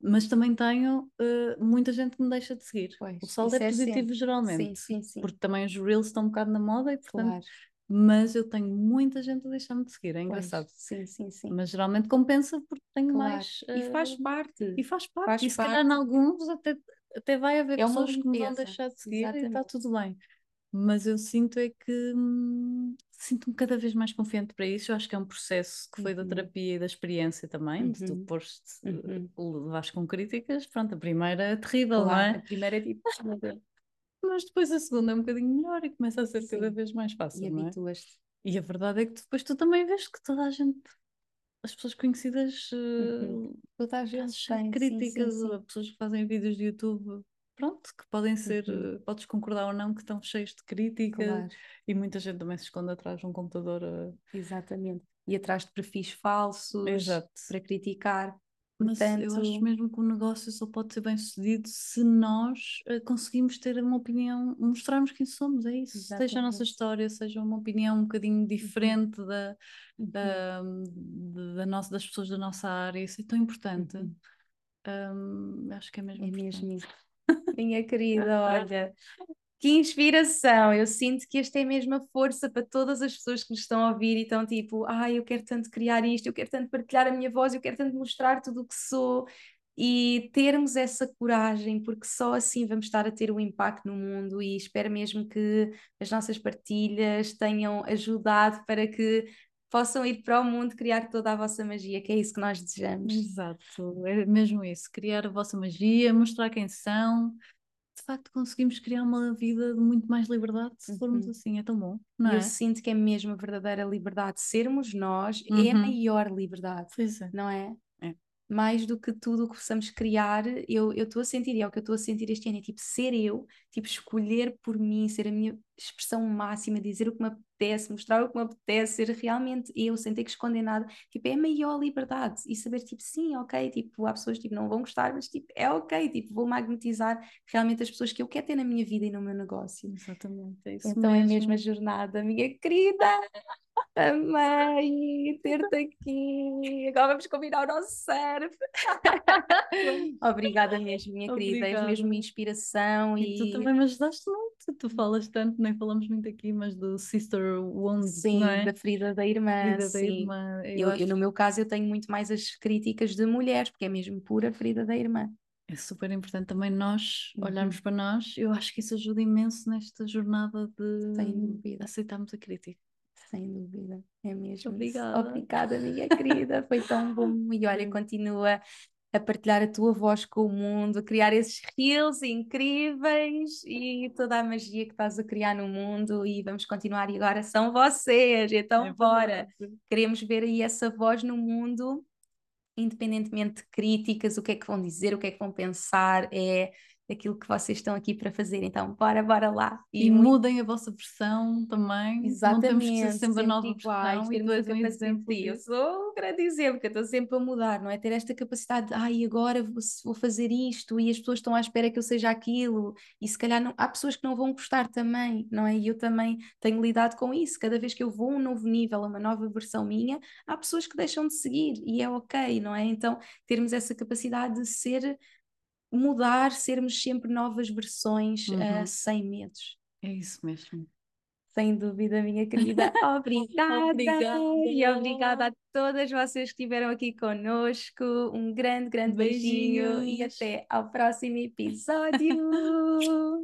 Mas também tenho uh, muita gente que me deixa de seguir. Pois, o saldo é, é positivo geralmente, porque também os reels estão um bocado na moda e portanto. Claro. Mas eu tenho muita gente a deixar-me de seguir, é engraçado. Pois, sim, sim, sim. Mas geralmente compensa porque tenho claro. mais. Uh, e faz parte. E faz parte. Faz e se parte. calhar em alguns até, até vai haver é pessoas que me vão deixar de seguir Exatamente. e está tudo bem mas eu sinto é que hum, sinto-me cada vez mais confiante para isso. Eu acho que é um processo que foi uhum. da terapia e da experiência também, uhum. de tu uhum. pôs uhum. levaste com críticas. Pronto, a primeira é terrível, claro, não é? A primeira é tipo, mas depois a segunda é um bocadinho melhor e começa a ser Sim. cada vez mais fácil. E não é? E a verdade é que depois tu também vês que toda a gente as pessoas conhecidas, uhum. toda a gente tem críticas, sim, sim, sim. pessoas que fazem vídeos de YouTube pronto, que podem ser, uhum. podes concordar ou não, que estão cheios de crítica claro. e muita gente também se esconde atrás de um computador. A... Exatamente. E atrás de perfis falsos Exato. para criticar. Mas Portanto... eu acho mesmo que o negócio só pode ser bem sucedido se nós uh, conseguimos ter uma opinião, mostrarmos quem somos, é isso. Exatamente. Seja a nossa história, seja uma opinião um bocadinho uhum. diferente da, da, uhum. da nossa, das pessoas da nossa área, isso é tão importante. Uhum. Um, acho que é mesmo. É mesmo isso. Minha querida, olha, que inspiração! Eu sinto que esta é a mesma força para todas as pessoas que nos estão a ouvir e estão tipo, ai, ah, eu quero tanto criar isto, eu quero tanto partilhar a minha voz, eu quero tanto mostrar tudo o que sou. E termos essa coragem, porque só assim vamos estar a ter um impacto no mundo e espero mesmo que as nossas partilhas tenham ajudado para que possam ir para o mundo criar toda a vossa magia, que é isso que nós desejamos. Exato, é mesmo isso, criar a vossa magia, mostrar quem são. De facto, conseguimos criar uma vida de muito mais liberdade se formos uhum. assim, é tão bom, não Eu é? sinto que é mesmo a verdadeira liberdade. Sermos nós uhum. é a uhum. maior liberdade, é. não é? mais do que tudo o que possamos criar, eu estou a sentir, e é o que eu estou a sentir este ano, é tipo ser eu, tipo escolher por mim, ser a minha expressão máxima, dizer o que me apetece, mostrar o que me apetece, ser realmente eu, sem ter que esconder nada, tipo, é a maior liberdade, e saber, tipo, sim, ok, tipo, há pessoas que tipo, não vão gostar, mas tipo, é ok, tipo, vou magnetizar realmente as pessoas que eu quero ter na minha vida e no meu negócio. Exatamente, é isso Então mesmo. é a mesma jornada, minha querida! Amei ter-te aqui. Agora vamos combinar o nosso surf. Obrigada mesmo, minha Obrigada. querida. És mesmo uma inspiração. E, e, tu também me ajudaste muito. Tu falas tanto, nem falamos muito aqui, mas do Sister Wound. Sim, é? da ferida da irmã. Ferida da irmã. Eu, eu, acho... eu, no meu caso, eu tenho muito mais as críticas de mulheres, porque é mesmo pura ferida da irmã. É super importante também nós uhum. olharmos para nós. Eu acho que isso ajuda imenso nesta jornada de aceitarmos a crítica. Sem dúvida, é mesmo. Obrigada. Isso. Obrigada, minha querida, foi tão bom. E olha, continua a partilhar a tua voz com o mundo, a criar esses reels incríveis e toda a magia que estás a criar no mundo. E vamos continuar. E agora são vocês, então é bora. Queremos ver aí essa voz no mundo, independentemente de críticas, o que é que vão dizer, o que é que vão pensar. É daquilo que vocês estão aqui para fazer. Então, bora, bora lá. E, e muito... mudem a vossa versão também. Exatamente. Não temos que ser sempre, a nova iguais, versão. E tu um exemplo. Eu sou um grande exemplo, que eu estou sempre a mudar, não é? Ter esta capacidade de, ai, agora vou, vou, fazer isto e as pessoas estão à espera que eu seja aquilo. E se calhar não... há pessoas que não vão gostar também, não é? E eu também tenho lidado com isso. Cada vez que eu vou a um novo nível, a uma nova versão minha, há pessoas que deixam de seguir e é ok, não é? Então, termos essa capacidade de ser mudar, sermos sempre novas versões uhum. uh, sem medos. É isso mesmo. Sem dúvida, minha querida. Obrigada. obrigada. E obrigada a todas vocês que estiveram aqui conosco. Um grande, grande beijinho e até ao próximo episódio.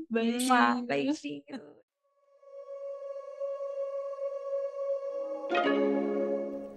Beijinho. Beijinho.